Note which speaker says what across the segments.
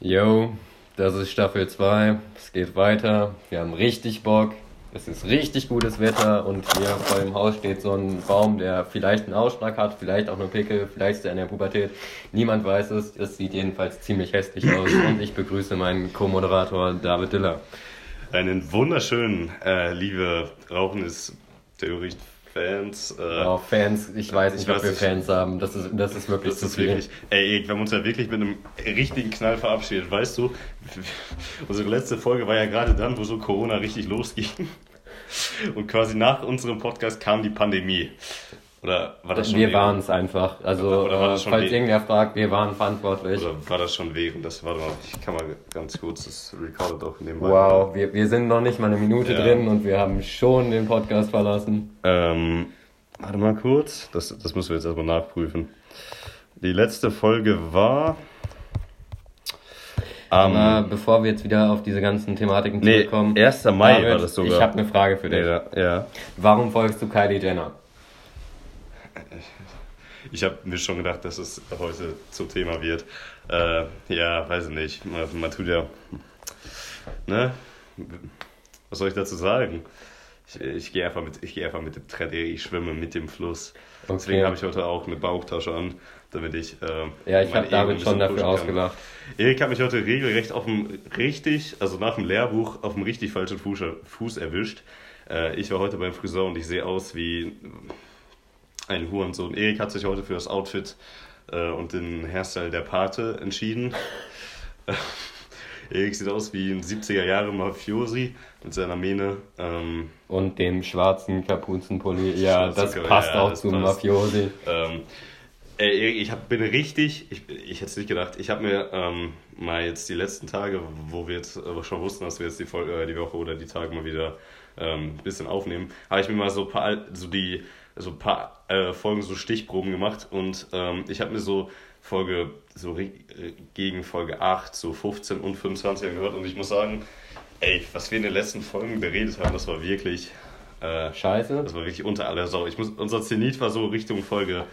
Speaker 1: Yo, das ist Staffel 2. Es geht weiter. Wir haben richtig Bock. Es ist richtig gutes Wetter und hier vor dem Haus steht so ein Baum, der vielleicht einen Ausschlag hat, vielleicht auch nur Pickel, vielleicht ist er in der Pubertät. Niemand weiß es. Es sieht jedenfalls ziemlich hässlich aus und ich begrüße meinen Co-Moderator David Diller.
Speaker 2: Einen wunderschönen, äh, liebe Rauchen ist Theorie Fans.
Speaker 1: Äh, oh, Fans, ich weiß nicht, ob wir Fans haben. Das ist, das ist wirklich
Speaker 2: das zu ist viel. Wirklich, ey, wir haben uns ja wirklich mit einem richtigen Knall verabschiedet. Weißt du, unsere letzte Folge war ja gerade dann, wo so Corona richtig losging. Und quasi nach unserem Podcast kam die Pandemie. Oder war das schon
Speaker 1: Wir waren es einfach. Also, äh, falls irgendwer fragt, wir waren verantwortlich.
Speaker 2: Oder war das schon während? Das war doch, ich kann mal ganz kurz, das recordet auch nebenbei.
Speaker 1: Wow, wir, wir sind noch nicht mal eine Minute ja. drin und wir haben schon den Podcast verlassen.
Speaker 2: Ähm, warte mal kurz, das, das müssen wir jetzt erstmal nachprüfen. Die letzte Folge war.
Speaker 1: Aber um, bevor wir jetzt wieder auf diese ganzen Thematiken
Speaker 2: zurückkommen. Nee, 1. Mai David, war das sogar.
Speaker 1: Ich habe eine Frage für dich.
Speaker 2: Ja, ja.
Speaker 1: Warum folgst du Kylie Jenner?
Speaker 2: Ich habe mir schon gedacht, dass es heute zum Thema wird. Äh, ja, weiß ich nicht. Man, man, tut ja. Ne? Was soll ich dazu sagen? Ich, ich gehe einfach, mit, geh einfach mit dem Trend, ich schwimme mit dem Fluss. Okay. Deswegen habe ich heute auch eine Bauchtasche an, damit ich.
Speaker 1: Äh, ja, ich habe David schon dafür ausgelacht.
Speaker 2: Erik hat mich heute regelrecht auf dem richtig, also nach dem Lehrbuch, auf dem richtig falschen Fuß, Fuß erwischt. Äh, ich war heute beim Friseur und ich sehe aus wie ein Hurensohn. Erik hat sich heute für das Outfit äh, und den Hairstyle der Pate entschieden. Erik sieht aus wie ein 70er Jahre Mafiosi mit seiner Mähne. Ähm,
Speaker 1: und dem schwarzen Kapuzenpulli. Ja, das passt ja, auch das zum passt. Mafiosi.
Speaker 2: Ähm, Erik, ich hab, bin richtig, ich, ich hätte es nicht gedacht, ich habe mir ähm, mal jetzt die letzten Tage, wo wir jetzt äh, schon wussten, dass wir jetzt die, Folge, äh, die Woche oder die Tage mal wieder ein ähm, bisschen aufnehmen, habe ich mir mal so paar, so die so ein paar äh, Folgen so Stichproben gemacht und ähm, ich habe mir so Folge, so gegen Folge 8, so 15 und 25 gehört und ich muss sagen, ey, was wir in den letzten Folgen beredet haben, das war wirklich
Speaker 1: äh, scheiße.
Speaker 2: Das war wirklich unter aller Sau. Ich muss, unser Zenit war so Richtung Folge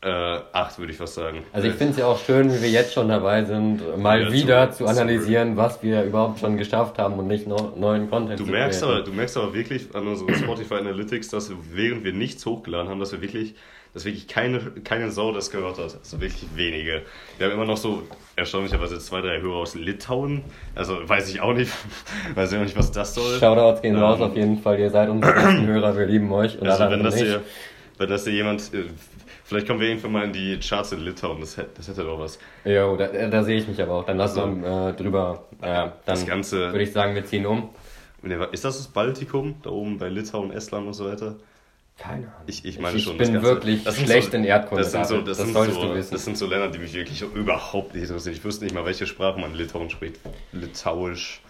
Speaker 2: äh, 8, würde ich fast sagen.
Speaker 1: Also ich finde es ja auch schön, wie wir jetzt schon dabei sind, mal ja, wieder zu, zu analysieren, was wir überhaupt schon geschafft haben und nicht noch neuen Content
Speaker 2: du zu merkst aber, Du merkst aber wirklich an unseren Spotify Analytics, dass wir, während wir nichts hochgeladen haben, dass wir wirklich dass wirklich keine, keine Sau das gehört hat. Also wirklich wenige. Wir haben immer noch so erstaunlicherweise zwei, drei Hörer aus Litauen. Also weiß ich auch nicht, weiß ich auch nicht, was das soll.
Speaker 1: Shoutouts gehen ähm, raus auf jeden Fall. Ihr seid unsere besten Hörer, wir lieben euch.
Speaker 2: Und also wenn das, hier, wenn das hier jemand äh, Vielleicht kommen wir irgendwann mal in die Charts in Litauen, das hätte, das hätte doch was.
Speaker 1: Jo, da, da sehe ich mich aber auch. Dann lass also, äh, drüber. Äh, dann würde ich sagen, wir ziehen um.
Speaker 2: Ist das das Baltikum, da oben bei Litauen, Estland und so weiter?
Speaker 1: Keine Ahnung.
Speaker 2: Ich, ich meine
Speaker 1: ich
Speaker 2: schon.
Speaker 1: Ich bin
Speaker 2: Ganze,
Speaker 1: wirklich schlecht
Speaker 2: so,
Speaker 1: in Erdkunde.
Speaker 2: Das sind, so, das, das, sind so, das sind so Länder, die mich wirklich überhaupt nicht interessieren. Ich wüsste nicht mal, welche Sprache man in Litauen spricht. Litauisch.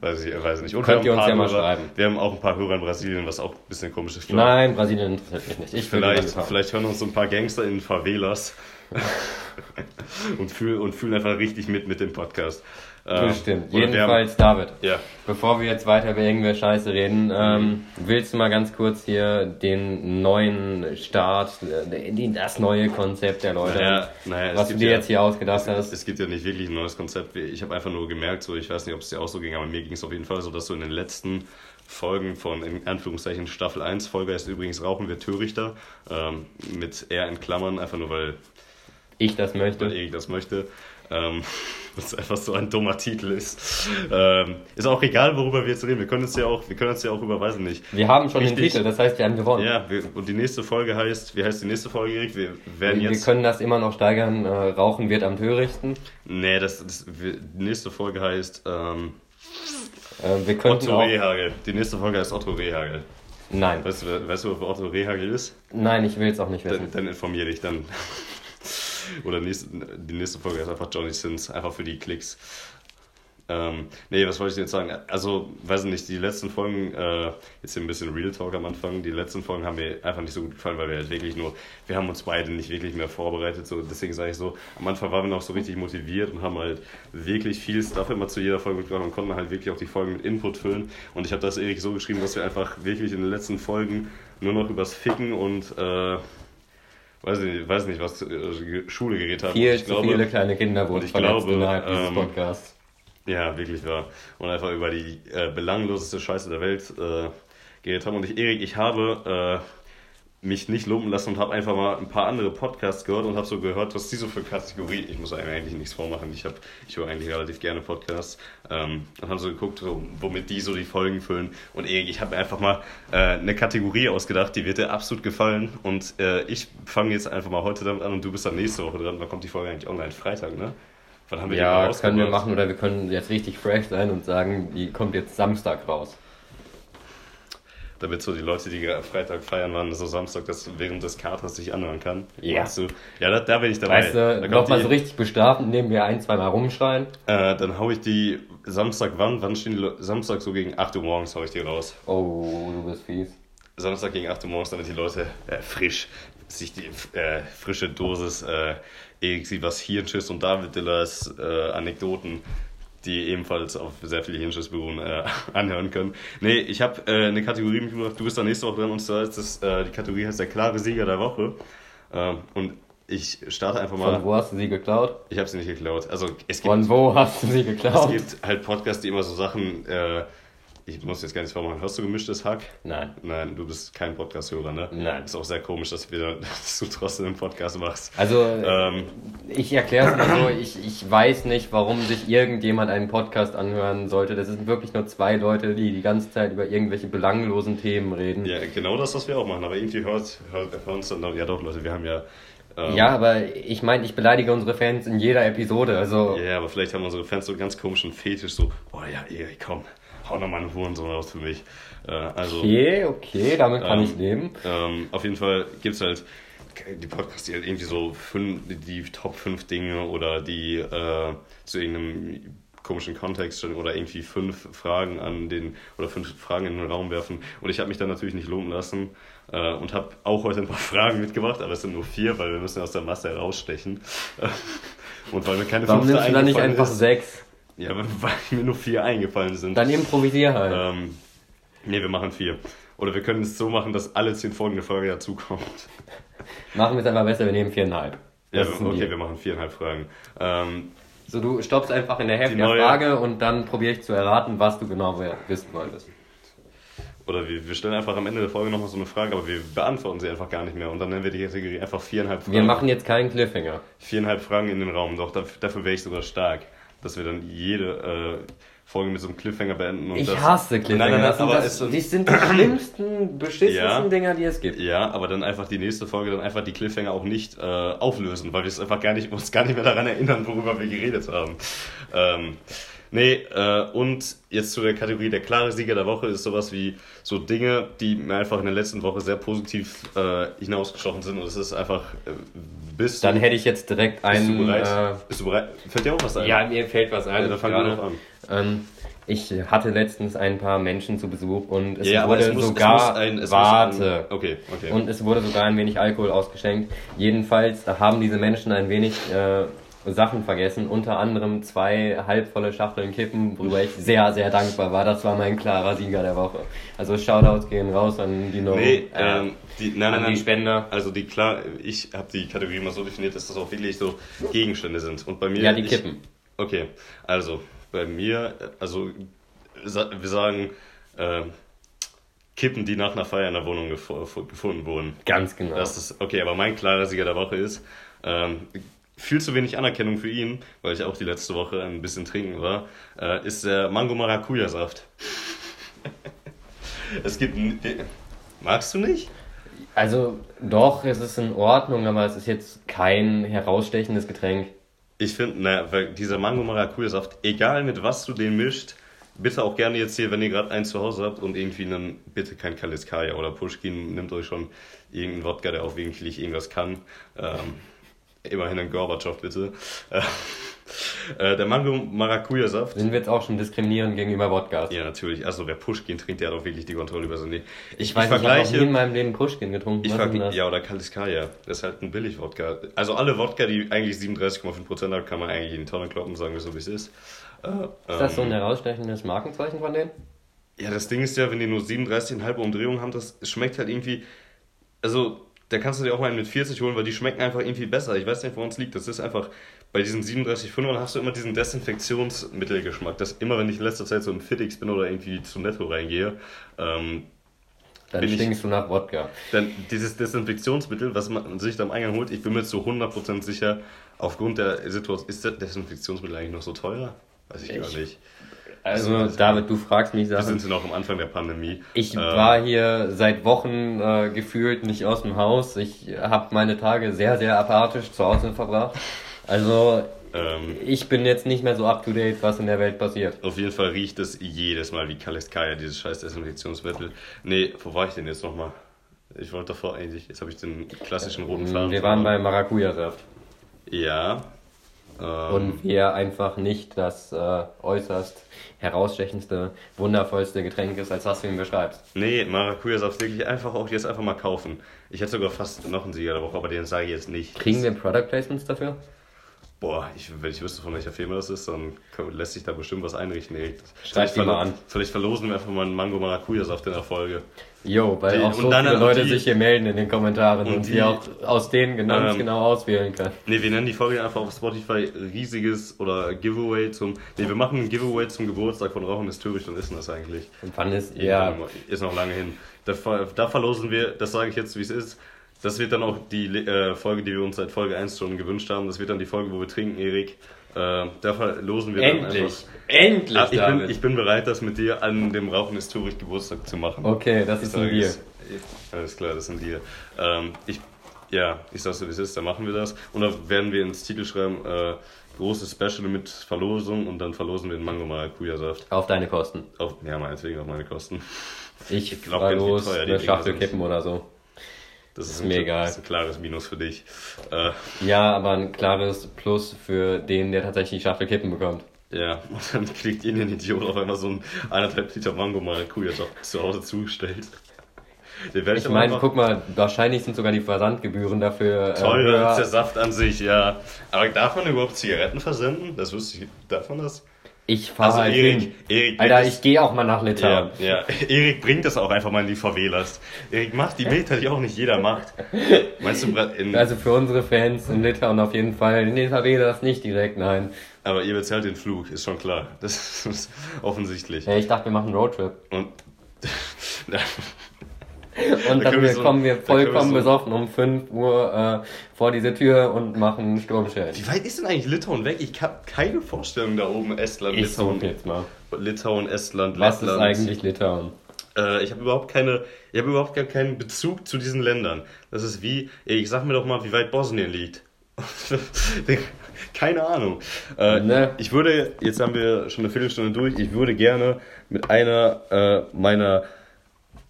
Speaker 2: Weiß ich, weiß nicht. Und
Speaker 1: Könnt ihr uns ja mal Hörer, schreiben.
Speaker 2: Wir haben auch ein paar Hörer in Brasilien, was auch ein bisschen komisch ist.
Speaker 1: Nein, Brasilien interessiert mich nicht.
Speaker 2: Ich vielleicht, vielleicht hören uns so ein paar Gangster in Favelas und, fühlen, und fühlen einfach richtig mit mit dem Podcast.
Speaker 1: Bestimmt. Ähm, Jedenfalls, haben, David,
Speaker 2: ja.
Speaker 1: bevor wir jetzt weiter über irgendwelche Scheiße reden, ähm, willst du mal ganz kurz hier den neuen Start, äh, das neue Konzept der Leute,
Speaker 2: naja, naja,
Speaker 1: was du dir ja, jetzt hier ausgedacht hast?
Speaker 2: Es gibt ja nicht wirklich ein neues Konzept. Ich habe einfach nur gemerkt, so ich weiß nicht, ob es dir auch so ging, aber mir ging es auf jeden Fall so, dass du in den letzten Folgen von in Anführungszeichen Staffel 1, Folge ist übrigens Rauchen wir Törichter, ähm, mit R in Klammern, einfach nur weil
Speaker 1: ich das möchte.
Speaker 2: Weil ich das möchte. Ähm, was einfach so ein dummer Titel ist. Ähm, ist auch egal, worüber wir jetzt reden. Wir können uns ja auch, wir können uns ja auch über, weiß nicht.
Speaker 1: Wir haben schon richtig, den Titel, das heißt, wir haben gewonnen.
Speaker 2: Ja, wir, und die nächste Folge heißt, wie heißt die nächste Folge, Erik? Wir werden
Speaker 1: wir,
Speaker 2: jetzt.
Speaker 1: Wir können das immer noch steigern. Äh, Rauchen wird am törichten.
Speaker 2: Nee, das, das die nächste Folge heißt. Ähm,
Speaker 1: äh, wir Otto
Speaker 2: Rehagel. Die nächste Folge heißt Otto Rehagel.
Speaker 1: Nein.
Speaker 2: Weißt du, weißt du, wer Otto Rehagel ist?
Speaker 1: Nein, ich will es auch nicht wissen.
Speaker 2: Dann, dann informier dich, dann. Oder nächste, die nächste Folge ist einfach Johnny Sins, einfach für die Klicks. Ähm, nee, was wollte ich jetzt sagen? Also, weiß nicht, die letzten Folgen, äh, jetzt hier ein bisschen Real Talk am Anfang, die letzten Folgen haben mir einfach nicht so gut gefallen, weil wir halt wirklich nur, wir haben uns beide nicht wirklich mehr vorbereitet, so, deswegen sage ich so, am Anfang waren wir noch so richtig motiviert und haben halt wirklich viel Stuff immer zu jeder Folge mitgebracht und konnten halt wirklich auch die Folgen mit Input füllen und ich habe das Erik so geschrieben, dass wir einfach wirklich in den letzten Folgen nur noch übers Ficken und, äh, weiß nicht, weiß nicht was äh, Schule geredet haben.
Speaker 1: Viel
Speaker 2: ich
Speaker 1: zu viele kleine Kinder wurden
Speaker 2: ich
Speaker 1: verletzt
Speaker 2: glaube,
Speaker 1: innerhalb dieses
Speaker 2: ähm,
Speaker 1: Podcasts.
Speaker 2: Ja, wirklich wahr. Und einfach über die äh, belangloseste Scheiße der Welt äh, geredet haben. Und ich, Erik, ich habe äh, mich nicht lumpen lassen und habe einfach mal ein paar andere Podcasts gehört und habe so gehört, was die so für Kategorie. Ich muss einem eigentlich nichts vormachen. Ich habe, ich höre eigentlich relativ gerne Podcasts ähm, und habe so geguckt, womit die so die Folgen füllen. Und ich habe mir einfach mal äh, eine Kategorie ausgedacht, die wird dir absolut gefallen. Und äh, ich fange jetzt einfach mal heute damit an und du bist dann nächste Woche dran. Wann kommt die Folge eigentlich online? Freitag, ne? Wann haben wir die
Speaker 1: Ja, können
Speaker 2: rausgebracht?
Speaker 1: wir machen oder wir können jetzt richtig fresh sein und sagen, die kommt jetzt Samstag raus.
Speaker 2: Damit so die Leute, die Freitag feiern waren, so Samstag das während des Katers sich anhören kann.
Speaker 1: Ja.
Speaker 2: Meinst du? Ja, da, da bin ich dabei.
Speaker 1: Weißt
Speaker 2: Da
Speaker 1: du,
Speaker 2: kommt
Speaker 1: nochmal
Speaker 2: die-
Speaker 1: so richtig bestrafen, indem wir ein, zweimal rumschreien.
Speaker 2: Äh, dann hau ich die Samstag wann? Wann stehen die Le Samstag so gegen 8 Uhr morgens hau ich die raus.
Speaker 1: Oh, du bist fies.
Speaker 2: Samstag gegen 8 Uhr morgens, damit die Leute äh, frisch sich die äh, frische Dosis äh, Erik Sievers Hirnschiss und David Dillers äh, Anekdoten, die ebenfalls auf sehr viele Hirnschiss beruhen, äh, anhören können. Nee, ich habe äh, eine Kategorie mitgebracht, du bist da nächste Woche dran und zwar ist das, äh, die Kategorie heißt der klare Sieger der Woche. Ähm, und ich starte einfach mal.
Speaker 1: Von wo hast du sie geklaut?
Speaker 2: Ich habe sie nicht geklaut. Also es gibt
Speaker 1: Von wo hast du sie
Speaker 2: es
Speaker 1: geklaut?
Speaker 2: gibt halt Podcasts, die immer so Sachen, äh, ich muss jetzt gar nichts vormachen. Hörst du gemischtes Hack?
Speaker 1: Nein.
Speaker 2: Nein, du bist kein Podcast-Hörer, ne?
Speaker 1: Nein.
Speaker 2: Ist auch sehr komisch, dass, wir, dass du trotzdem einen Podcast machst.
Speaker 1: Also,
Speaker 2: Ähm,
Speaker 1: ich erkläre es mal so, ich, ich weiß nicht, warum sich irgendjemand einen Podcast anhören sollte. Das sind wirklich nur zwei Leute, die die ganze Zeit über irgendwelche belanglosen Themen reden.
Speaker 2: ja, genau das, was wir auch machen. Aber irgendwie hört, hört, hören uns dann, noch- ja doch, Leute, wir haben ja. Ähm,
Speaker 1: Ja, aber ich meine, ich beleidige unsere Fans in jeder Episode. Also,
Speaker 2: Ja, aber vielleicht haben unsere Fans so einen ganz komischen Fetisch, so, boah, ja, Erik, komm, hau noch mal einen Hurensohn raus für mich. Äh, also,
Speaker 1: okay, okay, damit kann
Speaker 2: Ähm,
Speaker 1: ich leben.
Speaker 2: Ähm, auf jeden Fall gibt es halt die Podcasts, die halt irgendwie so fünf, die Top 5 Dinge oder die äh, zu irgendeinem komischen Kontext oder irgendwie fünf Fragen an den oder fünf Fragen in den Raum werfen. Und ich habe mich dann natürlich nicht lumpen lassen äh, und habe auch heute ein paar Fragen mitgebracht, aber es sind nur vier, weil wir müssen aus der Masse herausstechen. und weil mir keine
Speaker 1: Warum
Speaker 2: fünfte
Speaker 1: nimmst du dann nicht einfach
Speaker 2: ist.
Speaker 1: sechs?
Speaker 2: Ja, weil mir nur vier eingefallen sind.
Speaker 1: Dann improvisier halt.
Speaker 2: Ähm, nee, wir machen vier. Oder wir können es so machen, dass alle zehn folgende Folge dazukommt.
Speaker 1: Machen wir es einfach besser, wir nehmen viereinhalb.
Speaker 2: Ja,
Speaker 1: Das
Speaker 2: okay,
Speaker 1: Deal.
Speaker 2: wir machen viereinhalb Fragen. Ähm,
Speaker 1: So, du stoppst einfach in der Hälfte der Frage und dann probiere ich zu erraten, was du genau wissen wolltest.
Speaker 2: oder wir, wir stellen einfach am Ende der Folge nochmal so eine Frage, aber wir beantworten sie einfach gar nicht mehr. Und dann nennen wir die Kategorie einfach viereinhalb Fragen.
Speaker 1: Wir machen jetzt keinen Cliffhanger.
Speaker 2: viereinhalb Fragen in den Raum. Doch, dafür, dafür wäre ich sogar stark. Dass wir dann jede äh, Folge mit so einem Cliffhanger beenden. Und
Speaker 1: Ich
Speaker 2: das,
Speaker 1: hasse Cliffhanger.
Speaker 2: Nein, nein, nein,
Speaker 1: das sind,
Speaker 2: aber
Speaker 1: das, die sind die schlimmsten, beschissensten
Speaker 2: Ja.
Speaker 1: Dinger, die es gibt.
Speaker 2: Ja, aber dann einfach die nächste Folge dann einfach die Cliffhanger auch nicht äh, auflösen, weil wir es einfach gar nicht, uns gar nicht mehr daran erinnern, worüber wir geredet haben. Ähm, nee, äh, und jetzt zu der Kategorie der klare Sieger der Woche ist sowas wie so Dinge, die mir einfach in der letzten Woche sehr positiv äh, hinausgestochen sind und es ist einfach äh, bist
Speaker 1: Dann hätte ich jetzt direkt
Speaker 2: bist du
Speaker 1: einen.
Speaker 2: bereit? bist du bereit? Fällt dir auch was
Speaker 1: Äh,
Speaker 2: ein?
Speaker 1: ja, mir fällt was ein.
Speaker 2: Ja, dann fangen wir doch an.
Speaker 1: Ähm, ich hatte letztens ein paar Menschen zu Besuch und es
Speaker 2: Ja,
Speaker 1: wurde
Speaker 2: es muss,
Speaker 1: sogar.
Speaker 2: ein,
Speaker 1: warte.
Speaker 2: Ein, okay, okay.
Speaker 1: Und es wurde sogar ein wenig Alkohol ausgeschenkt. Jedenfalls haben diese Menschen ein wenig äh, Sachen vergessen, unter anderem zwei halbvolle Schachteln Kippen, worüber ich sehr, sehr dankbar war. Das war mein klarer Sieger der Woche. Also Shoutouts gehen raus an die No
Speaker 2: nee,
Speaker 1: äh,
Speaker 2: ähm, die, nein, nein, nein,
Speaker 1: Spender.
Speaker 2: Also die klar, ich habe die Kategorie mal so definiert, dass das auch wirklich so Gegenstände sind. Und bei mir.
Speaker 1: Ja, die
Speaker 2: ich,
Speaker 1: Kippen.
Speaker 2: Okay, also bei mir, also wir sagen äh, Kippen, die nach einer Feier in der Wohnung gefunden wurden.
Speaker 1: Ganz genau.
Speaker 2: Das ist okay, aber mein klarer Sieger der Woche ist ähm, viel zu wenig Anerkennung für ihn, weil ich auch die letzte Woche ein bisschen trinken war, äh, ist der Mango Maracuja Saft. es gibt n- magst du nicht?
Speaker 1: Also doch, es ist in Ordnung, aber es ist jetzt kein herausstechendes Getränk.
Speaker 2: Ich finde, naja, weil dieser Mango Maracuja Saft, egal mit was du den mischt, bitte auch gerne jetzt hier, wenn ihr gerade einen zu Hause habt und irgendwie einen, bitte kein Kaliskaya oder Pushkin, nehmt euch schon irgendeinen Wodka, der auch wirklich irgendwas kann. Ähm, immerhin ein Gorbatschow, bitte. Äh, der Mango Maracuja Saft.
Speaker 1: Sind wir jetzt auch schon diskriminierend gegenüber Wodkas?
Speaker 2: Ja, natürlich. Also wer Pushkin trinkt, der hat auch wirklich die Kontrolle über sein Leben. Ich,
Speaker 1: Ich weiß, ich habe noch nie in meinem Leben Pushkin getrunken.
Speaker 2: Ich
Speaker 1: Was ist das?
Speaker 2: ja, oder Kaliskaya. Das ist halt ein Billig-Wodka. Also alle Wodka, die eigentlich 37,5% haben, kann man eigentlich in die Tonne kloppen, sagen wir so, wie es ist. Äh,
Speaker 1: Ist das so
Speaker 2: ähm,
Speaker 1: ein herausstechendes Markenzeichen von denen?
Speaker 2: Ja, das Ding ist ja, wenn die nur 37,5 Umdrehungen haben, das schmeckt halt irgendwie... Also, da kannst du dir auch mal einen mit 40 holen, weil die schmecken einfach irgendwie besser. Ich weiß nicht, woran es liegt. Das ist einfach, bei diesen 37,5ern hast du immer diesen Desinfektionsmittelgeschmack. Dass immer, wenn ich in letzter Zeit so im Fitix bin oder irgendwie zu Netto reingehe, ähm,
Speaker 1: Dann stinkst du nach Wodka.
Speaker 2: dann dieses Desinfektionsmittel, was man sich da am Eingang holt, ich bin mir zu 100% sicher, aufgrund der Situation, ist das Desinfektionsmittel eigentlich noch so teuer? Weiß ich, gar
Speaker 1: Ich-
Speaker 2: nicht.
Speaker 1: Also,
Speaker 2: Also-
Speaker 1: David, du fragst mich
Speaker 2: Wir
Speaker 1: Sachen.
Speaker 2: sind noch am Anfang der Pandemie.
Speaker 1: Ich
Speaker 2: Ähm,
Speaker 1: war hier seit Wochen äh, gefühlt nicht aus dem Haus. Ich habe meine Tage sehr, sehr apathisch zu Hause verbracht. Also
Speaker 2: ähm,
Speaker 1: ich bin jetzt nicht mehr so up to date, was in der Welt passiert.
Speaker 2: Auf jeden Fall riecht es jedes Mal wie Kaliskaya, dieses scheiß Desinfektionsmittel. Nee, wo war ich denn jetzt nochmal? Ich wollte davor eigentlich, jetzt habe ich den klassischen roten Faden.
Speaker 1: Ähm, Wir waren bei Maracuja-Saft.
Speaker 2: Ja. Ähm,
Speaker 1: Und wir einfach nicht das äh, äußerst herausstechendste, wundervollste Getränk ist, als was du ihn beschreibst.
Speaker 2: nee, Maracuja-Saft wirklich einfach auch jetzt einfach mal kaufen. Ich hätte sogar fast noch einen Sieger der Woche, aber den sage ich jetzt nicht.
Speaker 1: Kriegen wir Product Placements dafür?
Speaker 2: Boah, ich, wenn ich wüsste, von welcher Firma das ist, dann lässt sich da bestimmt was einrichten.
Speaker 1: Schreib die mal an.
Speaker 2: Vielleicht verlosen wir einfach mal einen Mango Maracuja-Saft in der Folge.
Speaker 1: Jo, weil
Speaker 2: Die-
Speaker 1: auch so
Speaker 2: und dann
Speaker 1: viele Leute
Speaker 2: die-
Speaker 1: sich hier melden in den Kommentaren
Speaker 2: und
Speaker 1: und,
Speaker 2: die-
Speaker 1: wir auch aus denen ganz
Speaker 2: Ähm,
Speaker 1: genau auswählen können.
Speaker 2: Ne, wir nennen die Folge einfach auf Spotify riesiges oder Giveaway zum. Ne, wir machen ein Giveaway zum Geburtstag von Rauchen ist Töricht und ist das eigentlich?
Speaker 1: Und wann ist, ja,
Speaker 2: Ist noch lange hin. Da, da verlosen wir, das sage ich jetzt, wie es ist. Das wird dann auch die äh, Folge, die wir uns seit Folge 1 schon gewünscht haben. Das wird dann die Folge, wo wir trinken, Erik. Äh, da verlosen wir dann
Speaker 1: endlich,
Speaker 2: einfach.
Speaker 1: endlich,
Speaker 2: Ah, ich, bin, ich bin bereit, das mit dir an dem Rauchen ist Töricht Geburtstag zu machen.
Speaker 1: okay, das
Speaker 2: Ich
Speaker 1: ist ein Deal.
Speaker 2: es. Alles klar, das ist ein Deal. Ähm, ich, ja, ich sag's dir, wie es ist, dann machen wir das. Und dann werden wir ins Titel schreiben, äh, großes Special mit Verlosung und dann verlosen wir den Mango Maracuja-Saft.
Speaker 1: Auf deine Kosten.
Speaker 2: Auf, ja, meinetwegen auf meine Kosten.
Speaker 1: Ich,
Speaker 2: Ich glaub
Speaker 1: war
Speaker 2: gar nicht, wie
Speaker 1: los, eine Schachtel kippen oder so.
Speaker 2: Das ist,
Speaker 1: mir egal.
Speaker 2: Das ist ein klares Minus für dich. Äh,
Speaker 1: Ja, aber ein klares Plus für den, der tatsächlich die Schachtel kippen bekommt.
Speaker 2: ja, und dann kriegt ihr den Idiot auf einmal so ein eineinhalb Liter Mango Maracuja-Saft zu Hause zugestellt. Den ich,
Speaker 1: Ich meine, guck mal, wahrscheinlich sind sogar die Versandgebühren dafür äh,
Speaker 2: Teurer als der. Saft an sich, ja. Aber darf man überhaupt Zigaretten versenden? Das wüsste ich. Darf man das?
Speaker 1: Ich fahre
Speaker 2: Also
Speaker 1: halt
Speaker 2: Erik,
Speaker 1: hin.
Speaker 2: Erik
Speaker 1: Alter, ich gehe auch mal nach Litauen.
Speaker 2: ja, ja. Erik bringt das auch einfach mal in die Favelas. Erik macht die Meter, die auch nicht jeder macht. Meinst du, in,
Speaker 1: Also für unsere Fans in Litauen auf jeden Fall. In den das nicht direkt, nein.
Speaker 2: aber ihr bezahlt den Flug, ist schon klar. Das ist offensichtlich.
Speaker 1: Ja, ich dachte, wir machen einen Roadtrip.
Speaker 2: Und
Speaker 1: Und
Speaker 2: Da
Speaker 1: dann
Speaker 2: wir so-
Speaker 1: kommen wir
Speaker 2: können wir
Speaker 1: vollkommen
Speaker 2: so-
Speaker 1: besoffen um 5 Uhr äh, vor diese Tür und machen Sturmschellen.
Speaker 2: wie weit ist denn eigentlich Litauen weg? Ich habe keine Vorstellung da oben. Estland,
Speaker 1: Ich
Speaker 2: Litauen,
Speaker 1: jetzt mal.
Speaker 2: Litauen, Estland,
Speaker 1: Was ist
Speaker 2: Lettland.
Speaker 1: eigentlich Litauen?
Speaker 2: Äh, ich habe überhaupt keine, ich habe überhaupt gar keinen Bezug zu diesen Ländern. Das ist wie, ich sag mir doch mal, wie weit Bosnien liegt. keine Ahnung. Äh,
Speaker 1: Ne.
Speaker 2: Ich würde, jetzt haben wir schon eine Viertelstunde durch, ich würde gerne mit einer äh, meiner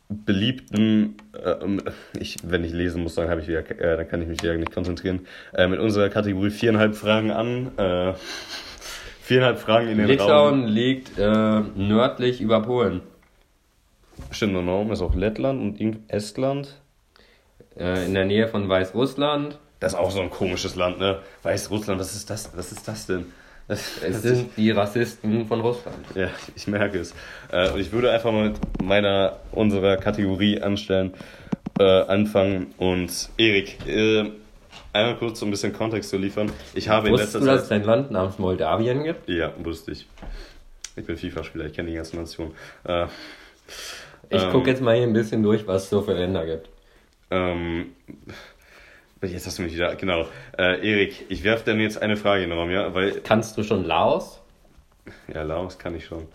Speaker 2: beliebten, äh, ich, wenn ich lesen muss, dann, habe ich wieder, äh, dann kann ich mich wieder nicht konzentrieren, äh, mit unserer Kategorie viereinhalb Fragen an. Äh, viereinhalb Fragen in den Raum.
Speaker 1: Litauen liegt äh, nördlich über Polen.
Speaker 2: Stimmt, Raum ist auch Lettland und Estland.
Speaker 1: Äh, in der Nähe von Weißrussland.
Speaker 2: Das ist auch so ein komisches Land, ne? Weißrussland, was ist das? Was ist das denn? Das,
Speaker 1: Es sind die Rassisten von Russland.
Speaker 2: ja, ich merke es. Äh, und ich würde einfach mal mit meiner, unserer Kategorie anstellen, äh, anfangen. Und Erik, äh, einmal kurz so ein bisschen Kontext zu liefern. Ich habe in
Speaker 1: Wusstest
Speaker 2: letzter
Speaker 1: du, dass es
Speaker 2: Zeit.
Speaker 1: ein Land namens Moldawien gibt?
Speaker 2: Ja, wusste ich. Ich bin FIFA-Spieler, ich kenne die ganze Nation. Äh,
Speaker 1: Ich
Speaker 2: Ähm.
Speaker 1: gucke jetzt mal hier ein bisschen durch, was es so für Länder gibt.
Speaker 2: Ähm, jetzt hast du mich wieder. Genau. Äh, Erik, ich werfe dir jetzt eine Frage Raum, ja? Weil,
Speaker 1: Kannst du schon Laos?
Speaker 2: ja, Laos kann ich schon.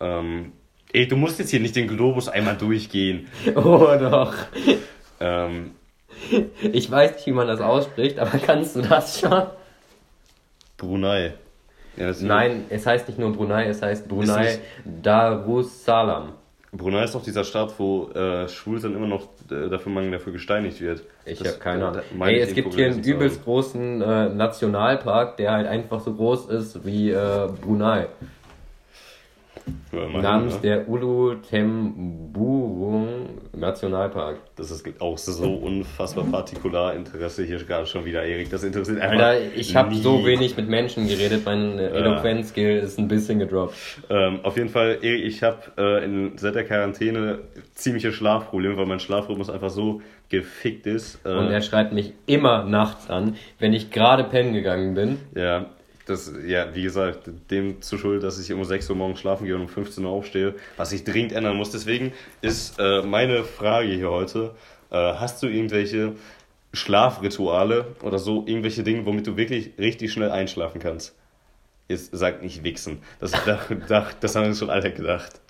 Speaker 2: Ähm, ey, du musst jetzt hier nicht den Globus einmal durchgehen.
Speaker 1: Oh doch.
Speaker 2: Ähm,
Speaker 1: Ich weiß nicht, wie man das ausspricht, aber kannst du das schon?
Speaker 2: Brunei. Ja,
Speaker 1: Nein, es heißt nicht nur Brunei, es heißt Brunei Darussalam.
Speaker 2: Brunei ist doch dieser Staat, wo äh, Schwulsein immer noch äh, dafür, man dafür gesteinigt wird.
Speaker 1: Ich habe keine Ahnung.
Speaker 2: da- meine
Speaker 1: Ey, es gibt hier einen übelst großen äh, Nationalpark, der halt einfach so groß ist wie äh, Brunei.
Speaker 2: Immerhin,
Speaker 1: namens
Speaker 2: ne?
Speaker 1: der Ulu Temburung Nationalpark.
Speaker 2: Das ist auch so unfassbar Partikularinteresse hier gerade schon wieder, Erik. Das interessiert einfach.
Speaker 1: Alter, ich habe so wenig mit Menschen geredet, mein äh, Eloquenzskill ist ein bisschen gedroppt.
Speaker 2: Ähm, auf jeden Fall, Erik, ich habe äh, in- seit der Quarantäne ziemliche Schlafprobleme, weil mein Schlafrhythmus einfach so gefickt ist. Äh,
Speaker 1: Und er schreibt mich immer nachts an, wenn ich gerade pennen gegangen bin.
Speaker 2: Ja, das, ja, wie gesagt, dem zu schuld, dass ich um 6 Uhr morgens schlafen gehe und um 15 Uhr aufstehe, was ich dringend ändern muss. Deswegen ist äh, meine Frage hier heute, äh, hast du irgendwelche Schlafrituale oder so, irgendwelche Dinge, womit du wirklich richtig schnell einschlafen kannst? Jetzt sagt nicht wichsen. Das, da, da, das haben wir uns schon alle gedacht.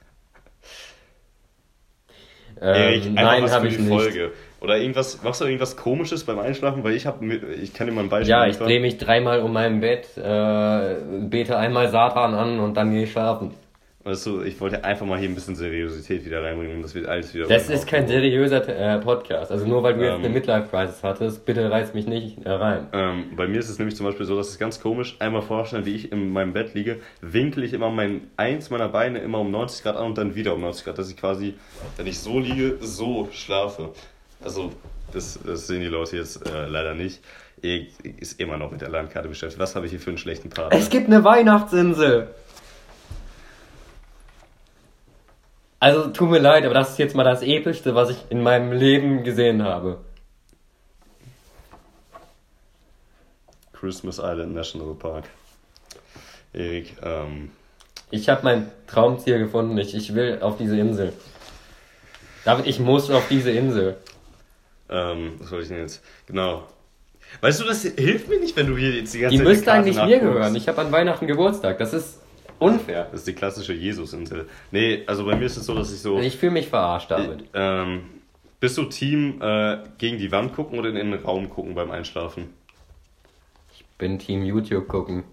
Speaker 1: Ähm,
Speaker 2: einfach
Speaker 1: nein, habe
Speaker 2: für
Speaker 1: ich
Speaker 2: die
Speaker 1: nicht.
Speaker 2: Folge. Oder irgendwas, machst du irgendwas komisches beim Einschlafen? Weil ich habe, ich kann dir mal ein Beispiel
Speaker 1: Ja, ich drehe mich dreimal um mein Bett, äh, bete einmal Satan an und dann gehe ich schlafen.
Speaker 2: Weißt du, ich wollte einfach mal hier ein bisschen Seriosität wieder reinbringen, das wird alles wieder.
Speaker 1: Das ist kein seriöser äh, Podcast. Also nur weil du jetzt
Speaker 2: Ähm.
Speaker 1: eine Midlife-Crisis hattest, bitte reiß mich nicht äh, rein.
Speaker 2: Ähm, bei mir ist es nämlich zum Beispiel so, dass es ganz komisch, einmal vorstellen, wie ich in meinem Bett liege, winkle ich immer mein, eins meiner Beine immer um 90 Grad an und dann wieder um 90 Grad, dass ich quasi, wenn ich so liege, so schlafe. Also, das, das sehen die Leute jetzt äh, leider nicht. Ich ist immer noch mit der Landkarte beschäftigt. Was habe ich hier für einen schlechten Partner?
Speaker 1: Es gibt eine Weihnachtsinsel. Also tut mir leid, aber das ist jetzt mal das Epischste, was ich in meinem Leben gesehen habe.
Speaker 2: Christmas Island National Park. Erik, ähm,
Speaker 1: Ich habe mein Traumziel gefunden. Ich, ich will auf diese Insel. David, ich muss auf diese Insel.
Speaker 2: Ähm, was soll ich denn jetzt? Genau. Weißt du, das hilft mir nicht, wenn du hier jetzt die ganze
Speaker 1: Die
Speaker 2: Zeit
Speaker 1: müsste
Speaker 2: Karte
Speaker 1: eigentlich mir gehören. Ich habe an Weihnachten Geburtstag. Das ist unfair.
Speaker 2: Das ist die klassische Jesusinsel. Nee, also bei mir ist es so, dass ich so.
Speaker 1: Ich fühle mich verarscht, David.
Speaker 2: Ähm, bist du Team äh, gegen die Wand gucken oder in den Raum gucken beim Einschlafen?
Speaker 1: Ich bin Team YouTube gucken.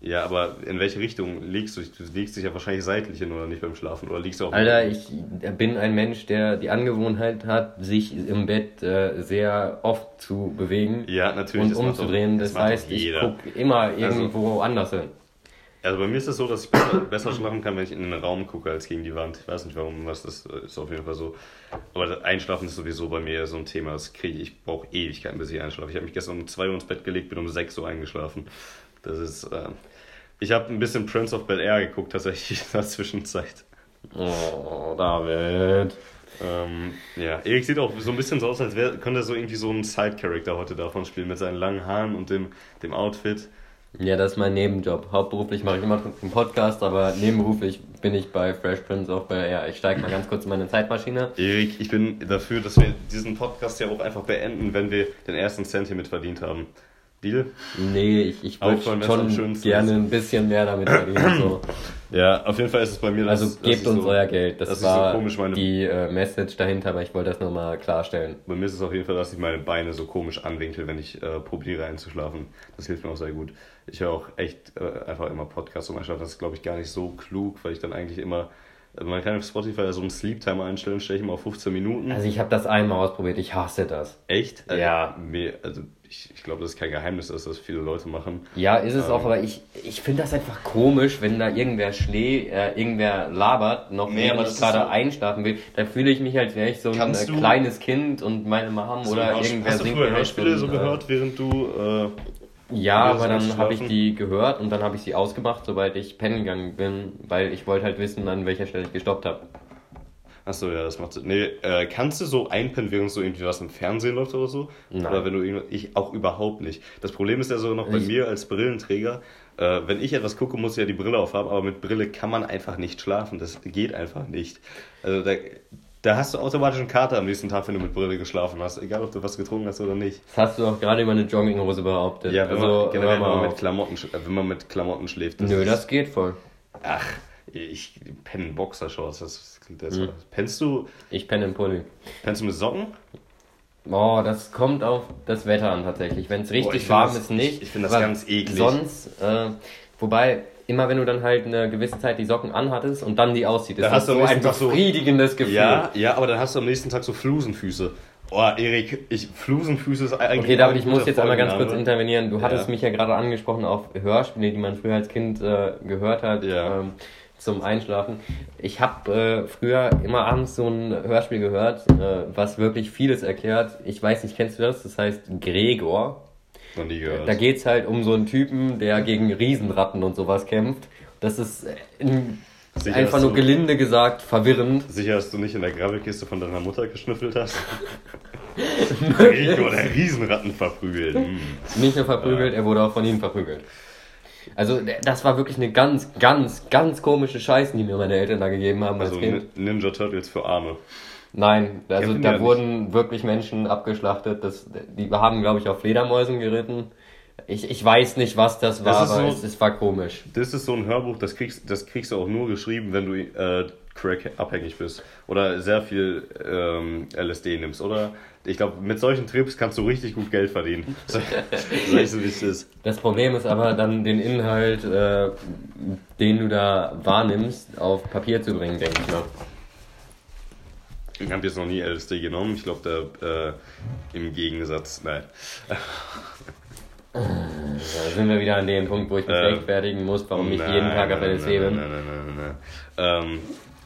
Speaker 2: Ja, aber in welche Richtung legst du dich? Du legst dich ja wahrscheinlich seitlich hin oder nicht beim Schlafen oder liegst du auch
Speaker 1: Alter, ich bin ein Mensch, der die Angewohnheit hat, sich im Bett äh, sehr oft zu bewegen
Speaker 2: Ja, natürlich.
Speaker 1: und
Speaker 2: das
Speaker 1: umzudrehen. Das
Speaker 2: doch
Speaker 1: heißt, ich gucke immer irgendwo anders hin.
Speaker 2: Also bei mir ist es so, dass ich besser, besser schlafen kann, wenn ich in den Raum gucke als gegen die Wand. Ich weiß nicht warum, was das ist auf jeden Fall so. Aber das Einschlafen ist sowieso bei mir so ein Thema. Das kriege ich, ich brauche Ewigkeiten, bis ich einschlafe. Ich habe mich gestern um 2 Uhr ins Bett gelegt, bin um 6 Uhr eingeschlafen. Das ist. Äh, ich habe ein bisschen Prince of Bel Air geguckt, tatsächlich in der Zwischenzeit.
Speaker 1: Oh, David.
Speaker 2: Ähm, ja, Erik sieht auch so ein bisschen so aus, als wär, könnte er so irgendwie so einen Side-Character heute davon spielen, mit seinen langen Haaren und dem, dem Outfit.
Speaker 1: Ja, das ist mein Nebenjob. Hauptberuflich mache ich immer einen Podcast, aber nebenberuflich bin ich bei Fresh Prince auch bei ja, Ich steige mal ganz kurz in meine Zeitmaschine.
Speaker 2: Erik, ich bin dafür, dass wir diesen Podcast ja auch einfach beenden, wenn wir den ersten Cent hier mit verdient haben. Deal?
Speaker 1: Nee, ich, ich würde schon gerne ein bisschen mehr damit verdienen. So.
Speaker 2: Ja, auf jeden Fall ist es bei mir. dass-
Speaker 1: Also gebt uns
Speaker 2: so,
Speaker 1: euer Geld. Das
Speaker 2: ich
Speaker 1: war
Speaker 2: so komisch meine,
Speaker 1: die äh, Message dahinter, aber ich wollte das nochmal klarstellen.
Speaker 2: Bei mir ist es auf jeden Fall, dass ich meine Beine so komisch anwinkel, wenn ich äh, probiere einzuschlafen. Das hilft mir auch sehr gut. Ich höre auch echt äh, einfach immer Podcasts um einschlafen. Das ist, glaube ich, gar nicht so klug, weil ich dann eigentlich immer. Also man kann auf Spotify so einen Sleep-Timer einstellen, stelle ich immer auf 15 Minuten.
Speaker 1: Also ich habe das einmal ausprobiert. Ich hasse das.
Speaker 2: Echt? Also,
Speaker 1: Ja.
Speaker 2: Mir, also ich, ich glaube, das ist kein Geheimnis, dass das viele Leute machen.
Speaker 1: Ja, ist es
Speaker 2: Ähm.
Speaker 1: auch, aber ich, ich finde das einfach komisch, wenn da irgendwer schlägt, äh, irgendwer labert, noch
Speaker 2: Nee, das
Speaker 1: ich gerade
Speaker 2: so-
Speaker 1: einschlafen will. Da fühle ich mich, als wäre ich so ein äh,
Speaker 2: du-
Speaker 1: kleines Kind und meine Mom
Speaker 2: So,
Speaker 1: oder irgendwer
Speaker 2: hast du
Speaker 1: singt
Speaker 2: früher
Speaker 1: mir
Speaker 2: Hörspiele so
Speaker 1: äh,
Speaker 2: gehört, während du. Äh,
Speaker 1: Ja, aber
Speaker 2: du
Speaker 1: dann habe ich die gehört und dann habe ich sie ausgemacht, sobald ich pennen gegangen bin, weil ich wollte halt wissen, an welcher Stelle ich gestoppt habe.
Speaker 2: Achso, ja, das macht Sinn. Nee, äh, kannst du so einpennen, während so irgendwie was im Fernsehen läuft oder so?
Speaker 1: Nein.
Speaker 2: Oder wenn du. Ich auch überhaupt nicht. Das Problem ist ja so noch bei
Speaker 1: Ich-
Speaker 2: mir als Brillenträger, äh, wenn ich etwas gucke, muss ich ja die Brille aufhaben, aber mit Brille kann man einfach nicht schlafen. Das geht einfach nicht. Also da, da hast du automatisch einen Kater am nächsten Tag, wenn du mit Brille geschlafen hast. Egal, ob du was getrunken hast oder nicht.
Speaker 1: Das hast du auch gerade über eine Jogginghose behauptet.
Speaker 2: Ja, wenn,
Speaker 1: also,
Speaker 2: man, generell, wenn, man mit. Klamotten, wenn man mit Klamotten schläft.
Speaker 1: Nö,
Speaker 2: ist-
Speaker 1: das geht voll.
Speaker 2: Ach, ich penne Boxershorts. Das klingt jetzt.
Speaker 1: Mhm.
Speaker 2: Pennst du,
Speaker 1: Ich penne im Pulli.
Speaker 2: pennst du mit Socken?
Speaker 1: Oh, das kommt auf das Wetter an tatsächlich. Wenn es richtig
Speaker 2: ich find
Speaker 1: warm
Speaker 2: das-
Speaker 1: ist, nicht.
Speaker 2: ich- ich find das ganz eklig.
Speaker 1: Sonst, äh, wobei, immer wenn du dann halt eine gewisse Zeit die Socken anhattest und dann die auszieht, ist
Speaker 2: Da
Speaker 1: das
Speaker 2: hast du
Speaker 1: so ein
Speaker 2: Tag so-
Speaker 1: befriedigendes Gefühl.
Speaker 2: Ja, ja, aber dann hast du am nächsten Tag so Flusenfüße. Oh, Erik, ich, Flusenfüße ist eigentlich.
Speaker 1: Okay, David, ich muss jetzt einmal ganz kurz intervenieren. Du hattest
Speaker 2: Ja.
Speaker 1: mich ja gerade angesprochen auf Hörspiele, die man früher als Kind äh, gehört hat.
Speaker 2: Ja.
Speaker 1: Ähm, zum Einschlafen. Ich habe äh, früher immer abends so ein Hörspiel gehört, äh, was wirklich vieles erklärt. Ich weiß nicht, kennst du das? Das heißt Gregor.
Speaker 2: Noch nie gehört.
Speaker 1: Da geht's halt um so einen Typen, der gegen Riesenratten und sowas kämpft. Das ist äh, in,
Speaker 2: Sicher
Speaker 1: einfach nur gelinde gesagt verwirrend.
Speaker 2: Sicher, dass du nicht in der Grabbelkiste von deiner Mutter geschnüffelt hast? Rico, der Riesenratten verprügelt. Hm.
Speaker 1: Nicht nur verprügelt, er wurde auch von ihm verprügelt. Also das war wirklich eine ganz, ganz, ganz komische Scheiße, die mir meine Eltern da gegeben haben als
Speaker 2: Also
Speaker 1: Kind.
Speaker 2: Nin- Ninja Turtles für Arme.
Speaker 1: Nein, also da
Speaker 2: ja
Speaker 1: wurden wirklich Menschen abgeschlachtet. Das, die haben, glaube ich, auf Fledermäusen geritten. Ich, ich weiß nicht, was das war,
Speaker 2: Das ist
Speaker 1: aber
Speaker 2: so-
Speaker 1: es, es war komisch.
Speaker 2: Das ist so ein Hörbuch, das kriegst, das kriegst du auch nur geschrieben, wenn du äh, Crack abhängig bist. Oder sehr viel ähm, LSD nimmst. Oder ich glaube, mit solchen Trips kannst du richtig gut Geld verdienen. Ich so, wie es ist.
Speaker 1: Das Problem ist aber dann den Inhalt, äh, den du da wahrnimmst, auf Papier zu bringen, denke ich mal.
Speaker 2: Ich habe jetzt noch nie LSD genommen. Ich glaube, da äh, im Gegensatz, nein.
Speaker 1: Da sind wir wieder an dem Punkt, wo ich mich
Speaker 2: Äh,
Speaker 1: rechtfertigen muss, warum ich jeden Tag auf
Speaker 2: nein,
Speaker 1: LSD
Speaker 2: nein,
Speaker 1: bin.
Speaker 2: Nein, nein, nein, nein, nein. Ähm,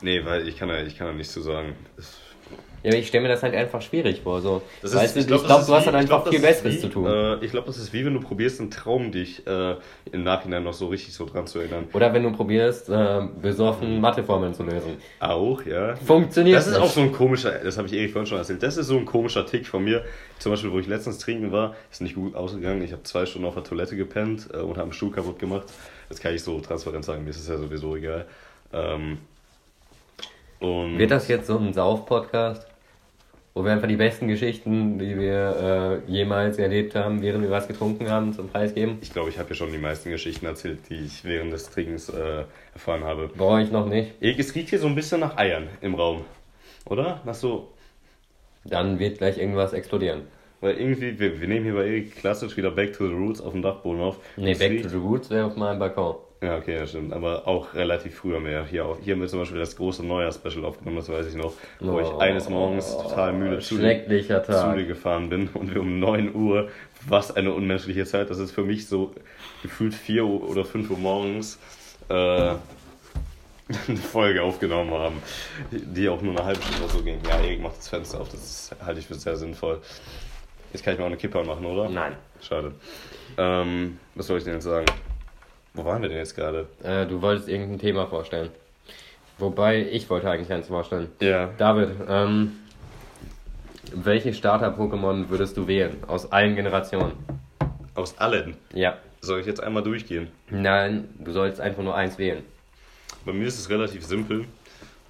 Speaker 2: nee, weil ich kann da, ich kann da nichts zu sagen. Das-
Speaker 1: Ja, ich stelle mir das halt einfach schwierig vor. So.
Speaker 2: Das
Speaker 1: weißt du, ich
Speaker 2: glaub,
Speaker 1: glaube,
Speaker 2: das
Speaker 1: du
Speaker 2: ist
Speaker 1: hast dann
Speaker 2: glaub,
Speaker 1: einfach
Speaker 2: das
Speaker 1: viel
Speaker 2: ist
Speaker 1: Besseres
Speaker 2: wie,
Speaker 1: zu tun.
Speaker 2: Äh, ich glaube, das ist wie wenn du probierst, einen Traum dich äh, im Nachhinein noch so richtig so dran zu erinnern.
Speaker 1: Oder wenn du probierst, äh, besoffen Matheformeln zu lösen.
Speaker 2: Auch, ja.
Speaker 1: Funktioniert
Speaker 2: Das ist
Speaker 1: nicht.
Speaker 2: auch so ein komischer, das habe ich Erik vorhin schon erzählt, das ist so ein komischer Tick von mir. Zum Beispiel, wo ich letztens trinken war, ist nicht gut ausgegangen. Ich habe zwei Stunden auf der Toilette gepennt äh, und habe einen Schuh kaputt gemacht. Das kann ich so transparent sagen, mir ist es ja sowieso egal. Ähm, und
Speaker 1: Wird das jetzt so ein Sauf-Podcast? Wo wir einfach die besten Geschichten, die wir äh, jemals erlebt haben, während wir was getrunken haben, zum Preis geben?
Speaker 2: ich glaube, ich habe ja schon die meisten Geschichten erzählt, die ich während des Trinkens äh, erfahren habe.
Speaker 1: Brauche ich noch nicht.
Speaker 2: Es riecht hier so ein bisschen nach Eiern im Raum. Oder? Nach so.
Speaker 1: Dann wird gleich irgendwas explodieren.
Speaker 2: Weil irgendwie, wir, wir nehmen hier bei Erik klassisch wieder Back to the Roots auf dem Dachboden auf.
Speaker 1: Nee, Back
Speaker 2: riecht-
Speaker 1: to the Roots wäre auf meinem Balkon.
Speaker 2: Ja, okay, ja, stimmt. Aber auch relativ früher mehr. Hier, auch, hier haben wir zum Beispiel das große Neujahr-Special aufgenommen, das weiß ich noch. Wo ich eines Morgens total müde zu zu dir gefahren bin und wir um 9 Uhr, was eine unmenschliche Zeit, das ist für mich so gefühlt 4 Uhr oder 5 Uhr morgens, äh, eine Folge aufgenommen haben, die auch nur eine halbe Stunde oder so ging. Ja, Erik macht das Fenster auf, das halte ich für sehr sinnvoll. Jetzt kann ich mir auch eine Kippe anmachen, oder?
Speaker 1: Nein.
Speaker 2: Schade. Ähm, was soll ich denn jetzt sagen? Wo waren wir denn jetzt gerade?
Speaker 1: Äh, du wolltest irgendein Thema vorstellen. Wobei, ich wollte eigentlich eins vorstellen.
Speaker 2: Ja.
Speaker 1: David, ähm, welche Starter-Pokémon würdest du wählen? Aus allen Generationen?
Speaker 2: Aus allen.
Speaker 1: Ja.
Speaker 2: Soll ich jetzt einmal durchgehen?
Speaker 1: Nein, du sollst einfach nur eins wählen.
Speaker 2: Bei mir ist es relativ simpel.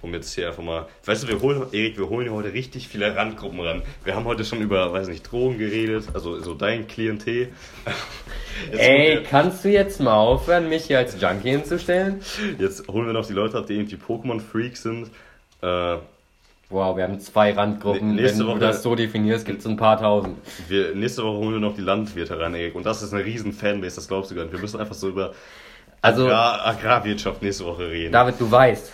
Speaker 2: Um jetzt hier einfach mal. Weißt du, wir holen, Erik, wir holen hier heute richtig viele Randgruppen ran. Wir haben heute schon über, weiß nicht, Drogen geredet, also so dein Klientel.
Speaker 1: Ey, kannst du jetzt mal aufhören, mich hier als Junkie hinzustellen?
Speaker 2: jetzt holen wir noch die Leute ab, die irgendwie Pokémon-Freaks sind. Äh,
Speaker 1: Wow, wir haben zwei Randgruppen.
Speaker 2: Nächste
Speaker 1: Wenn du
Speaker 2: Woche-
Speaker 1: das so definierst, gibt es ein paar tausend.
Speaker 2: wir, nächste Woche holen wir noch die Landwirte ran, Erik. Und das ist eine riesen Fanbase, das glaubst du gar nicht. Wir müssen einfach so über
Speaker 1: Also,
Speaker 2: Agrar Agrarwirtschaft nächste Woche reden.
Speaker 1: David, du weißt,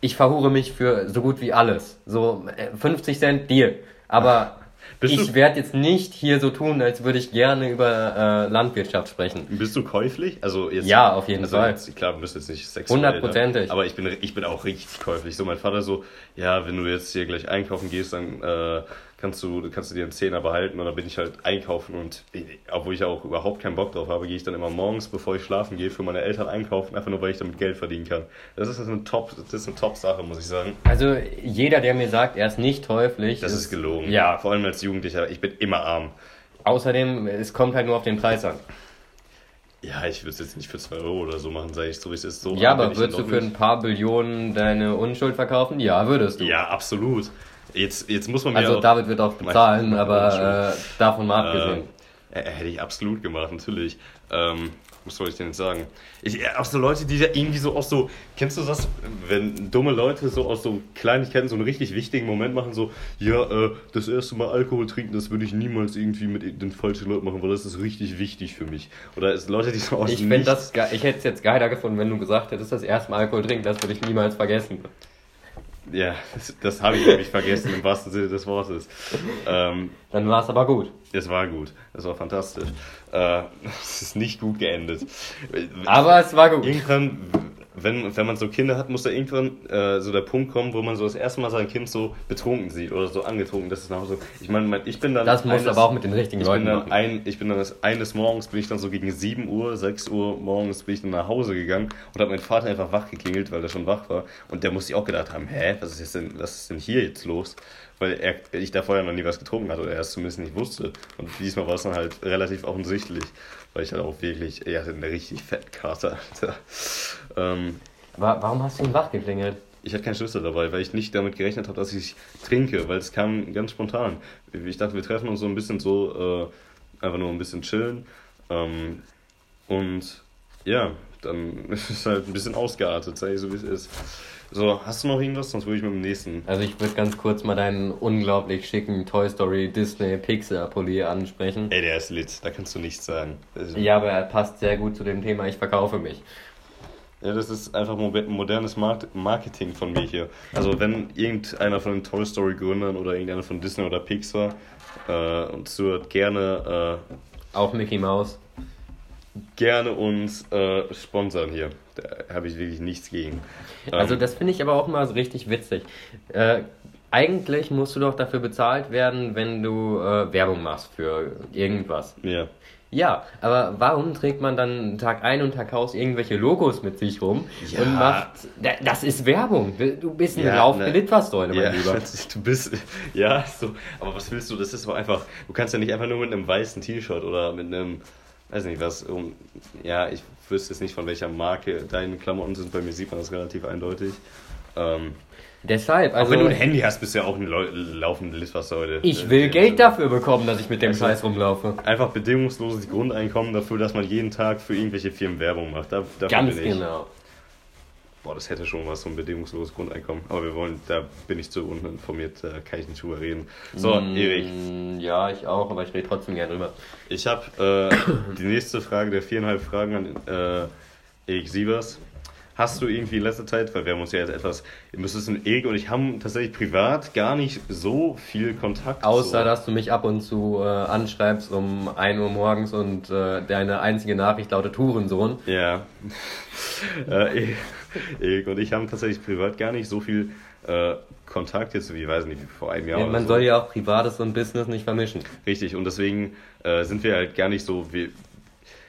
Speaker 1: ich verhure mich für so gut wie alles. So äh, 50 Cent dir. Aber ich werde jetzt nicht hier so tun, als würde ich gerne über äh, Landwirtschaft sprechen.
Speaker 2: Bist du käuflich? Also jetzt,
Speaker 1: Ja, auf jeden
Speaker 2: also
Speaker 1: Fall.
Speaker 2: Jetzt, klar, du bist jetzt nicht sexuell.
Speaker 1: Hundertprozentig.
Speaker 2: ne? Aber ich bin, ich bin auch richtig käuflich. So, mein Vater so, ja, wenn du jetzt hier gleich einkaufen gehst, dann äh, kannst, du, kannst du dir einen Zehner behalten. Und dann bin ich halt einkaufen. Und ich, obwohl ich auch überhaupt keinen Bock drauf habe, gehe ich dann immer morgens, bevor ich schlafen gehe, für meine Eltern einkaufen, einfach nur, weil ich damit Geld verdienen kann. Das ist eine Top, das ist eine Top-Sache, muss ich sagen.
Speaker 1: Also jeder, der mir sagt, er ist nicht teuflisch,
Speaker 2: Das ist gelogen.
Speaker 1: Ja.
Speaker 2: Vor allem als Jugendlicher. Ich bin immer arm.
Speaker 1: Außerdem, es kommt halt nur auf den Preis an.
Speaker 2: Ja, ich würde es jetzt nicht für 2 Euro oder so machen, sage ich so, wie es ist. So
Speaker 1: Ja, aber würdest du für
Speaker 2: doch
Speaker 1: ein
Speaker 2: nicht.
Speaker 1: paar Billionen deine Unschuld verkaufen? Ja, würdest du.
Speaker 2: Ja, absolut. Jetzt, jetzt muss man mir
Speaker 1: Also
Speaker 2: auch,
Speaker 1: David wird auch bezahlen, aber äh, davon mal abgesehen.
Speaker 2: Äh, hätte ich absolut gemacht, natürlich. Ähm, was soll ich denn jetzt sagen? Ich, äh, auch so Leute, die da irgendwie so aus so, kennst du das, wenn dumme Leute so aus so Kleinigkeiten so einen richtig wichtigen Moment machen, so, ja, äh, das erste Mal Alkohol trinken, das würde ich niemals irgendwie mit den falschen Leuten machen, weil das ist richtig wichtig für mich. Oder es Leute, die so aus
Speaker 1: Ich das, ich hätte es jetzt geiler gefunden, wenn du gesagt hättest, das erste Mal Alkohol trinken, das würde ich niemals vergessen.
Speaker 2: Ja, das, das habe ich nämlich vergessen, im wahrsten Sinne des Wortes. Ähm,
Speaker 1: Dann war es aber gut.
Speaker 2: es war gut, es war fantastisch. Äh, es ist nicht gut geendet.
Speaker 1: Aber es war gut.
Speaker 2: Irgendwann, wenn, wenn man so Kinder hat, muss da irgendwann äh, so der Punkt kommen, wo man so das erste Mal sein Kind so betrunken sieht oder so angetrunken. Das ist nach so. Ich meine, ich bin dann.
Speaker 1: Das muss aber auch mit den richtigen
Speaker 2: ich
Speaker 1: Leuten
Speaker 2: bin dann ein, Ich bin dann das, eines Morgens bin ich dann so gegen 7 Uhr, 6 Uhr morgens bin ich dann nach Hause gegangen und habe meinen Vater einfach wach geklingelt, weil er schon wach war. Und der muss sich auch gedacht haben, hä, was ist, jetzt denn, was ist denn hier jetzt los? Weil er, ich da vorher noch nie was getrunken hatte oder er es zumindest nicht wusste. Und diesmal war es dann halt relativ offensichtlich, weil ich halt auch wirklich, er hatte eine richtig fette Karte, Alter. Ähm,
Speaker 1: Wa- Warum hast du ihn wach geklingelt?
Speaker 2: ich hatte keinen Schlüssel dabei, weil ich nicht damit gerechnet habe, dass ich trinke, weil es kam ganz spontan. Ich dachte, wir treffen uns so ein bisschen so, äh, einfach nur ein bisschen chillen. Ähm, und ja, dann ist es halt ein bisschen ausgeartet, sag ich so wie es ist. So, hast du noch irgendwas? Sonst würde ich mit dem nächsten.
Speaker 1: Also ich würde ganz kurz mal deinen unglaublich schicken Toy Story Disney Pixar Pulli ansprechen.
Speaker 2: Ey, der ist lit, da kannst du nichts sagen.
Speaker 1: Ja, aber er passt sehr gut zu dem Thema, ich verkaufe mich.
Speaker 2: Ja, das ist einfach mo- modernes Marketing von mir hier. Also wenn irgendeiner von den Toy Story Gründern oder irgendeiner von Disney oder Pixar äh, uns zuhört, gerne,
Speaker 1: Auch Mickey Mouse.
Speaker 2: Gerne uns äh, sponsern hier. Da habe ich wirklich nichts gegen.
Speaker 1: Also
Speaker 2: Ähm,
Speaker 1: das finde ich aber auch immer so richtig witzig. Äh, eigentlich musst du doch dafür bezahlt werden, wenn du äh, Werbung machst für irgendwas.
Speaker 2: ja.
Speaker 1: Ja, aber warum trägt man dann Tag ein und Tag aus irgendwelche Logos mit sich rum
Speaker 2: Ja.
Speaker 1: und macht. Da- Das ist Werbung. Du bist eine
Speaker 2: Ja,
Speaker 1: laufende
Speaker 2: ne.
Speaker 1: Litfaßsäule, mein
Speaker 2: Ja,
Speaker 1: Lieber.
Speaker 2: du bist, ja, so, aber was willst du, das ist doch einfach, du kannst ja nicht einfach nur mit einem weißen T-Shirt oder mit einem, weiß nicht was, um, ja, ich wüsste jetzt nicht von welcher Marke deine Klamotten sind, bei mir sieht man das relativ eindeutig. Ähm,
Speaker 1: Deshalb,
Speaker 2: auch
Speaker 1: also.
Speaker 2: wenn du ein Handy hast, bist du ja auch eine laufende Litfaßsäule.
Speaker 1: Ich will
Speaker 2: Äh,
Speaker 1: Geld dafür bekommen, dass ich mit dem
Speaker 2: Also-
Speaker 1: Scheiß rumlaufe.
Speaker 2: Einfach bedingungsloses Grundeinkommen dafür, dass man jeden Tag für irgendwelche Firmen Werbung macht. Da,
Speaker 1: Ganz genau.
Speaker 2: Boah, das hätte schon was, so ein bedingungsloses Grundeinkommen. Aber wir wollen, da bin ich zu uninformiert, da kann ich nicht drüber reden. So,
Speaker 1: Mm,
Speaker 2: Erik,
Speaker 1: Ja, ich auch, aber ich rede trotzdem gerne drüber.
Speaker 2: ich habe äh, die nächste Frage der viereinhalb Fragen an äh, Erik Sievers. Hast du irgendwie in letzter Zeit, weil wir haben uns ja jetzt etwas, ihr müsst wissen, Erik und ich haben tatsächlich privat gar nicht so viel Kontakt.
Speaker 1: Außer,
Speaker 2: so.
Speaker 1: dass du mich ab und zu äh, anschreibst um 1 Uhr morgens und äh, deine einzige Nachricht lautet Hurensohn.
Speaker 2: Ja. äh, Erik und ich haben tatsächlich privat gar nicht so viel äh, Kontakt jetzt, wie weiß nicht, wie vor einem Jahr.
Speaker 1: Ja, man
Speaker 2: so.
Speaker 1: soll ja auch Privates und Business nicht vermischen.
Speaker 2: Richtig, und deswegen äh, sind wir halt gar nicht so wie.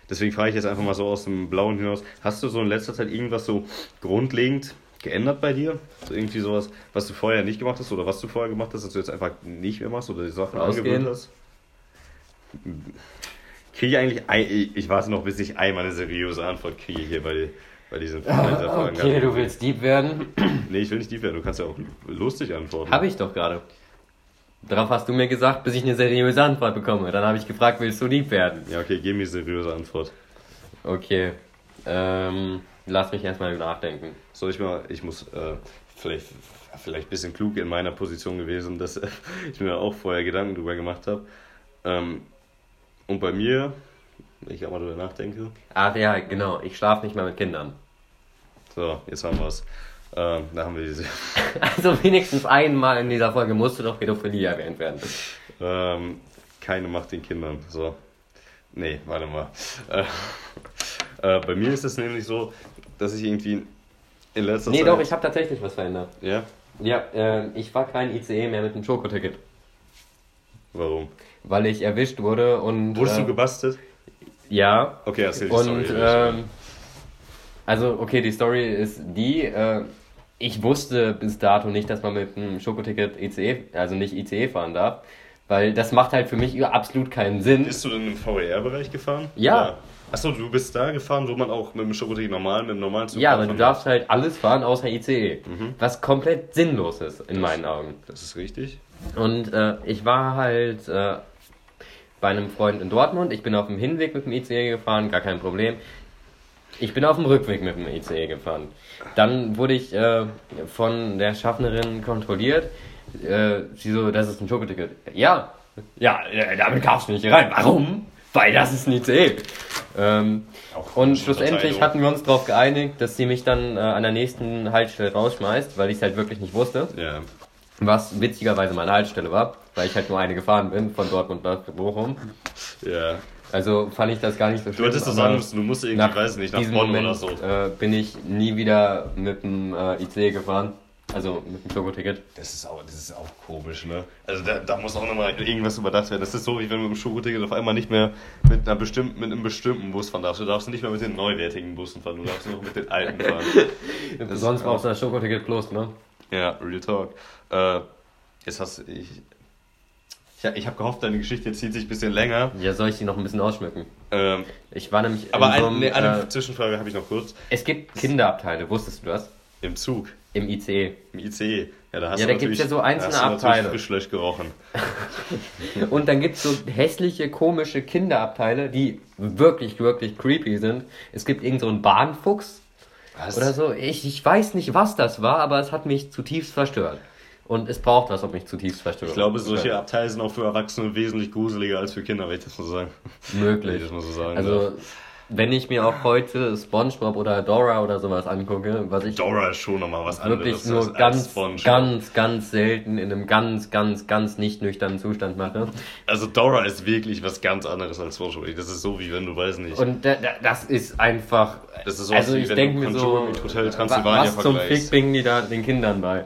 Speaker 2: Deswegen frage ich jetzt einfach mal so aus dem Blauen hinaus: Hast du so in letzter Zeit irgendwas so grundlegend geändert bei dir? So irgendwie sowas, was du vorher nicht gemacht hast oder was du vorher gemacht hast, dass du jetzt einfach nicht mehr machst oder die Sachen angewöhnt hast? Kriege ich eigentlich. ein- Ich warte noch, bis ich einmal eine seriöse Antwort kriege hier bei, bei diesen Fragen.
Speaker 1: Okay, du willst Dieb werden?
Speaker 2: Nee, ich will nicht die werden. Du kannst ja auch lustig antworten.
Speaker 1: Habe ich doch gerade. Darauf hast du mir gesagt, bis ich eine seriöse Antwort bekomme. Dann habe ich gefragt, willst du lieb werden?
Speaker 2: Ja, okay, gib mir eine seriöse Antwort.
Speaker 1: Okay. Ähm, lass mich erstmal nachdenken.
Speaker 2: Soll ich mal, ich muss äh, vielleicht, vielleicht ein bisschen klug in meiner Position gewesen, dass äh, ich mir auch vorher Gedanken drüber gemacht habe. Ähm, und bei mir, wenn ich auch mal drüber nachdenke,
Speaker 1: Ach ja, genau. Ich schlafe nicht mal mit Kindern.
Speaker 2: so, jetzt haben wir es. Ähm, da haben wir diese.
Speaker 1: Also wenigstens einmal in dieser Folge musste doch Pädophilie erwähnt werden.
Speaker 2: Ähm, keine Macht den Kindern. So. Nee, warte mal. Äh, äh, bei mir ist es nämlich so, dass ich irgendwie in letzter
Speaker 1: Nee,
Speaker 2: Zeit.
Speaker 1: doch, ich habe tatsächlich was verändert.
Speaker 2: Ja?
Speaker 1: Ja, äh, ich war kein ICE mehr mit einem Schokoticket,
Speaker 2: Warum?
Speaker 1: weil ich erwischt wurde und.
Speaker 2: Wurdest
Speaker 1: äh,
Speaker 2: du gebastelt?
Speaker 1: Ja.
Speaker 2: Okay, erzähl die
Speaker 1: Und
Speaker 2: Story.
Speaker 1: ähm, also, okay, die Story ist die, äh, ich wusste bis dato nicht, dass man mit einem Schokoticket ICE, also nicht ICE fahren darf, weil das macht halt für mich absolut keinen Sinn.
Speaker 2: Bist du denn im VR-Bereich gefahren?
Speaker 1: Ja.
Speaker 2: Oder- Achso, du bist da gefahren, wo man auch mit dem Schokoticket normal, mit dem normalen Zug
Speaker 1: Ja, aber du darfst halt alles fahren außer ICE,
Speaker 2: Mhm.
Speaker 1: was komplett sinnlos ist in meinen Augen.
Speaker 2: Das ist richtig.
Speaker 1: Und äh, ich war halt äh, bei einem Freund in Dortmund. Ich bin auf dem Hinweg mit dem ICE gefahren, gar kein Problem. Ich bin auf dem Rückweg mit dem ICE gefahren. Dann wurde ich äh, von der Schaffnerin kontrolliert. Äh, sie so, das ist ein Schokoticket. Ja, ja, äh, damit darfst du nicht rein. Warum? Weil das ist ein ICE. Ähm, und schlussendlich hatten wir uns darauf geeinigt, dass sie mich dann äh, an der nächsten Haltestelle rausschmeißt, weil ich es halt wirklich nicht wusste.
Speaker 2: Ja.
Speaker 1: Was witzigerweise meine Haltestelle war, weil ich halt nur eine gefahren bin, von Dortmund nach Bochum.
Speaker 2: Ja.
Speaker 1: Also fand ich das gar nicht so schlimm.
Speaker 2: Du hättest
Speaker 1: aber
Speaker 2: sagen müssen, du musst irgendwie,
Speaker 1: nach
Speaker 2: weiß nicht, nach Bonn
Speaker 1: Moment,
Speaker 2: oder so.
Speaker 1: Äh, bin ich nie wieder mit dem äh, IC gefahren. Also mit dem Schokoticket.
Speaker 2: Das ist auch, das ist auch komisch, ne? Also da, da muss auch nochmal irgendwas überdacht werden. Das ist so, wie wenn du mit dem Schokoticket auf einmal nicht mehr mit, einer bestimmten, mit einem bestimmten Bus fahren darfst. Du darfst nicht mehr mit den neuwertigen Bussen fahren, du darfst nur noch mit den alten fahren.
Speaker 1: Sonst brauchst du das Schokoticket plus, ne?
Speaker 2: Ja, Real Talk. Äh, jetzt hast du. Ich, ich, ich habe gehofft, deine Geschichte zieht sich ein bisschen länger.
Speaker 1: Ja, soll ich die noch ein bisschen ausschmücken?
Speaker 2: Ähm,
Speaker 1: Ich war nämlich
Speaker 2: aber
Speaker 1: in so
Speaker 2: ein,
Speaker 1: einem,
Speaker 2: nee, eine
Speaker 1: äh,
Speaker 2: Zwischenfrage habe ich noch kurz.
Speaker 1: Es gibt Kinderabteile, wusstest du das?
Speaker 2: Im Zug,
Speaker 1: Im ICE.
Speaker 2: im ICE. Ja, da hast
Speaker 1: Ja, da gibt's
Speaker 2: natürlich-
Speaker 1: ja so einzelne
Speaker 2: da hast du
Speaker 1: Abteile.
Speaker 2: Frischlöch gerochen.
Speaker 1: Und dann gibt es so hässliche, komische Kinderabteile, die wirklich, wirklich creepy sind. Es gibt irgend so einen Bahnfuchs
Speaker 2: Was?
Speaker 1: oder so. Ich, ich weiß nicht, was das war, aber es hat mich zutiefst verstört. Und es braucht was, um mich zutiefst verstört.
Speaker 2: Ich glaube, solche Abteile sind auch für Erwachsene wesentlich gruseliger als für Kinder, wenn ich das mal so sagen.
Speaker 1: Möglich.
Speaker 2: ich das mal so sagen
Speaker 1: Also,
Speaker 2: darf.
Speaker 1: wenn ich mir auch heute SpongeBob oder Dora oder sowas angucke, was ich
Speaker 2: Dora ist schon nochmal was
Speaker 1: wirklich
Speaker 2: anderes.
Speaker 1: nur
Speaker 2: als
Speaker 1: ganz,
Speaker 2: SpongeBob.
Speaker 1: ganz, ganz selten in einem ganz, ganz, ganz nicht nüchternen Zustand mache.
Speaker 2: Also Dora ist wirklich was ganz anderes als SpongeBob. Das ist so, wie wenn du, weiß nicht.
Speaker 1: Und da, da, das ist einfach.
Speaker 2: Das ist so,
Speaker 1: also
Speaker 2: wie
Speaker 1: ich
Speaker 2: wenn
Speaker 1: denke
Speaker 2: du
Speaker 1: mir so,
Speaker 2: mit Hotel Transylvania
Speaker 1: was zum. Fick bringen die da den Kindern bei?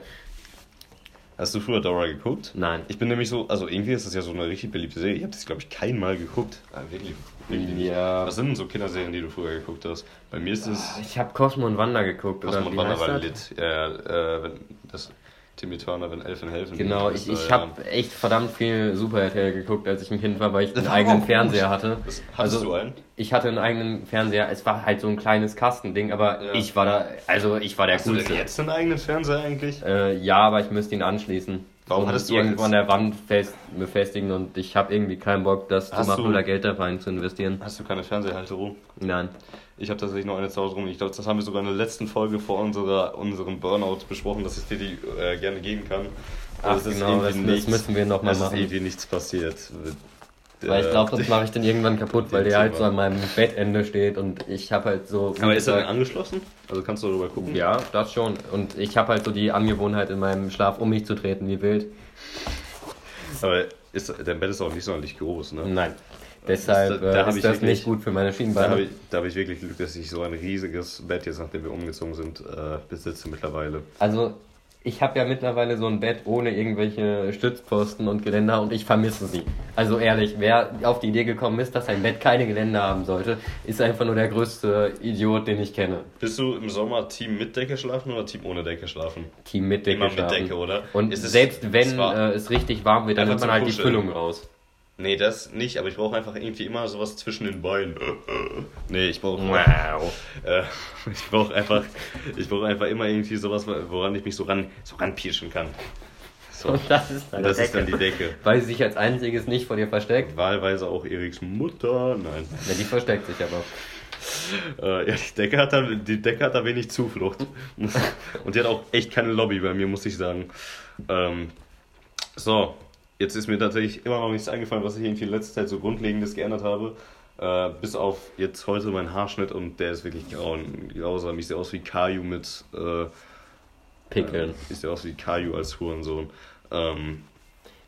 Speaker 2: Hast du früher Dora geguckt?
Speaker 1: Nein.
Speaker 2: Ich bin nämlich so, also irgendwie ist das ja so eine richtig beliebte Serie. Ich habe das, glaube ich, kein Mal geguckt. Ah, wirklich, wirklich nicht.
Speaker 1: Ja.
Speaker 2: Was sind denn so Kinderserien, die du früher geguckt hast? Bei mir ist es
Speaker 1: Ich habe Cosmo und Wanda geguckt.
Speaker 2: Cosmo
Speaker 1: oder
Speaker 2: und Wanda war
Speaker 1: das?
Speaker 2: lit. Ja, ja, äh, wenn das Timmy Turner, wenn Elfen helfen.
Speaker 1: Genau, ich, ich habe echt verdammt viel Super RTL geguckt, als ich ein Kind war, weil ich einen eigenen. Fernseher hatte.
Speaker 2: Das, hattest
Speaker 1: Also,
Speaker 2: du einen?
Speaker 1: Ich hatte einen eigenen Fernseher. Es war halt so ein kleines Kastending, aber
Speaker 2: Ja.
Speaker 1: ich war da, also ich war der
Speaker 2: Hast du denn
Speaker 1: coolste.
Speaker 2: jetzt einen eigenen Fernseher eigentlich?
Speaker 1: Äh, ja, aber ich müsste ihn anschließen.
Speaker 2: Warum hattest du
Speaker 1: irgendwo an der Wand fest, befestigen und ich habe irgendwie keinen Bock, das zu
Speaker 2: Hast
Speaker 1: machen
Speaker 2: du-
Speaker 1: oder Geld da rein zu investieren.
Speaker 2: Hast du keine Fernseherhalterung?
Speaker 1: Nein.
Speaker 2: Ich habe tatsächlich noch eine zu Hause rum. Ich glaube, das haben wir sogar in der letzten Folge vor unserer, unserem Burnout besprochen, dass ich dir die äh, gerne geben kann.
Speaker 1: Ach
Speaker 2: ist
Speaker 1: genau, das, das müssen wir nochmal
Speaker 2: Es ist
Speaker 1: machen.
Speaker 2: irgendwie nichts passiert.
Speaker 1: Weil ich glaube, das mache ich dann irgendwann kaputt, weil der halt so an meinem Bettende steht und ich habe halt so...
Speaker 2: Aber ist er denn angeschlossen? Also kannst du darüber gucken?
Speaker 1: Ja, das schon. Und ich habe halt so die Angewohnheit in meinem Schlaf um mich zu treten wie wild.
Speaker 2: Aber ist, dein Bett ist auch nicht sonderlich groß, ne?
Speaker 1: Nein. Deshalb
Speaker 2: Da- da
Speaker 1: äh, ist das
Speaker 2: wirklich-
Speaker 1: nicht gut für meine
Speaker 2: Da
Speaker 1: Schienbeine.
Speaker 2: habe ich, da hab ich wirklich Glück, dass ich so ein riesiges Bett jetzt, nachdem wir umgezogen sind, äh, besitze mittlerweile.
Speaker 1: Also, ich habe ja mittlerweile so ein Bett ohne irgendwelche Stützpfosten und Geländer und ich vermisse sie. Also ehrlich, wer auf die Idee gekommen ist, dass ein Bett keine Geländer haben sollte, ist einfach nur der größte Idiot, den ich kenne.
Speaker 2: Bist du im Sommer Team mit Decke schlafen oder Team ohne Decke schlafen?
Speaker 1: Team mit Decke
Speaker 2: Immer mit
Speaker 1: schlafen.
Speaker 2: Decke, oder?
Speaker 1: Und
Speaker 2: Ist es-
Speaker 1: selbst wenn
Speaker 2: es
Speaker 1: äh, es richtig warm wird, dann nimmt man halt die
Speaker 2: Kuscheln.
Speaker 1: Füllung raus.
Speaker 2: Nee, das nicht, aber ich brauche einfach irgendwie immer sowas zwischen den Beinen. Nee, ich brauche
Speaker 1: Wow.
Speaker 2: äh, ich brauche einfach ich brauche einfach immer irgendwie sowas, woran ich mich so ran so ranpirschen kann. So.
Speaker 1: Und das ist dann,
Speaker 2: Das
Speaker 1: Decke,
Speaker 2: ist dann die Decke.
Speaker 1: Weil sie sich als einziges nicht vor dir versteckt.
Speaker 2: Wahlweise auch Eriks Mutter. Nein.
Speaker 1: Ja, die versteckt sich aber.
Speaker 2: Äh, ja, die Decke hat da die Decke hat da wenig Zuflucht. Und die hat auch echt keine Lobby bei mir, muss ich sagen. Ähm, so, jetzt ist mir tatsächlich immer noch nichts eingefallen, was ich irgendwie in letzter Zeit so grundlegendes geändert habe. Äh, bis auf jetzt heute mein Haarschnitt und der ist wirklich grauen, grausam. Ich sehe aus wie Caillou mit äh,
Speaker 1: Pickeln.
Speaker 2: Äh, ich sehe aus wie Caillou als Hurensohn. Ähm,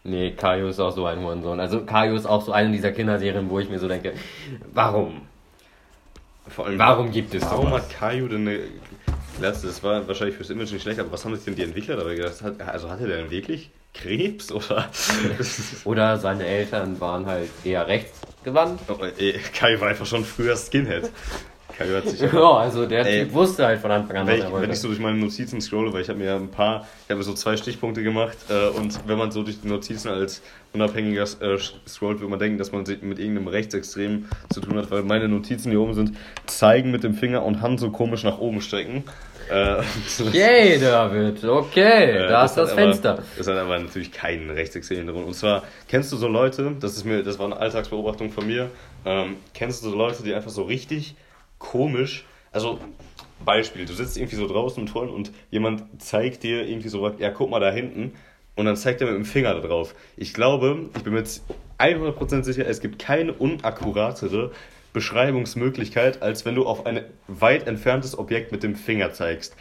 Speaker 1: Nee, Kaio ist auch so ein Hurensohn. Also Kaio ist auch so eine dieser Kinderserien, wo ich mir so denke, warum?
Speaker 2: vor allem,
Speaker 1: Warum gibt es
Speaker 2: Warum
Speaker 1: sowas?
Speaker 2: hat Caillou denn eine Glatze? Das war wahrscheinlich fürs Image nicht schlecht, aber was haben sich denn die Entwickler dabei gedacht? Hat, also hatte der denn wirklich Krebs oder?
Speaker 1: Oder seine Eltern waren halt eher rechtsgewandt.
Speaker 2: Oh, ey, Caillou war einfach schon früher Skinhead. Caillou hat sich
Speaker 1: Ja, also der
Speaker 2: Ey,
Speaker 1: Typ wusste halt von Anfang an, was
Speaker 2: Wenn ich,
Speaker 1: er
Speaker 2: wenn
Speaker 1: wollte.
Speaker 2: ich so durch meine Notizen scrolle, weil ich habe mir ja ein paar, ich habe mir so zwei Stichpunkte gemacht äh, und wenn man so durch die Notizen als Unabhängiger äh, scrollt, wird man denken, dass man sich mit irgendeinem Rechtsextrem zu tun hat, weil meine Notizen hier oben sind, zeigen mit dem Finger und Hand so komisch nach oben strecken. Äh,
Speaker 1: Yay, David, okay,
Speaker 2: Äh,
Speaker 1: da ist das
Speaker 2: hat
Speaker 1: Fenster.
Speaker 2: Aber, das hat aber natürlich keinen rechtsextremen Hintergrund. Und zwar, kennst du so Leute, das ist mir, das war eine Alltagsbeobachtung von mir, ähm, kennst du so Leute, die einfach so richtig komisch, also Beispiel, du sitzt irgendwie so draußen mit Freunden und jemand zeigt dir irgendwie so, ja, guck mal da hinten. Und dann zeigt er mit dem Finger da drauf. Ich glaube, ich bin mir jetzt 100% sicher, es gibt keine unakkuratere Beschreibungsmöglichkeit, als wenn du auf ein weit entferntes Objekt mit dem Finger zeigst.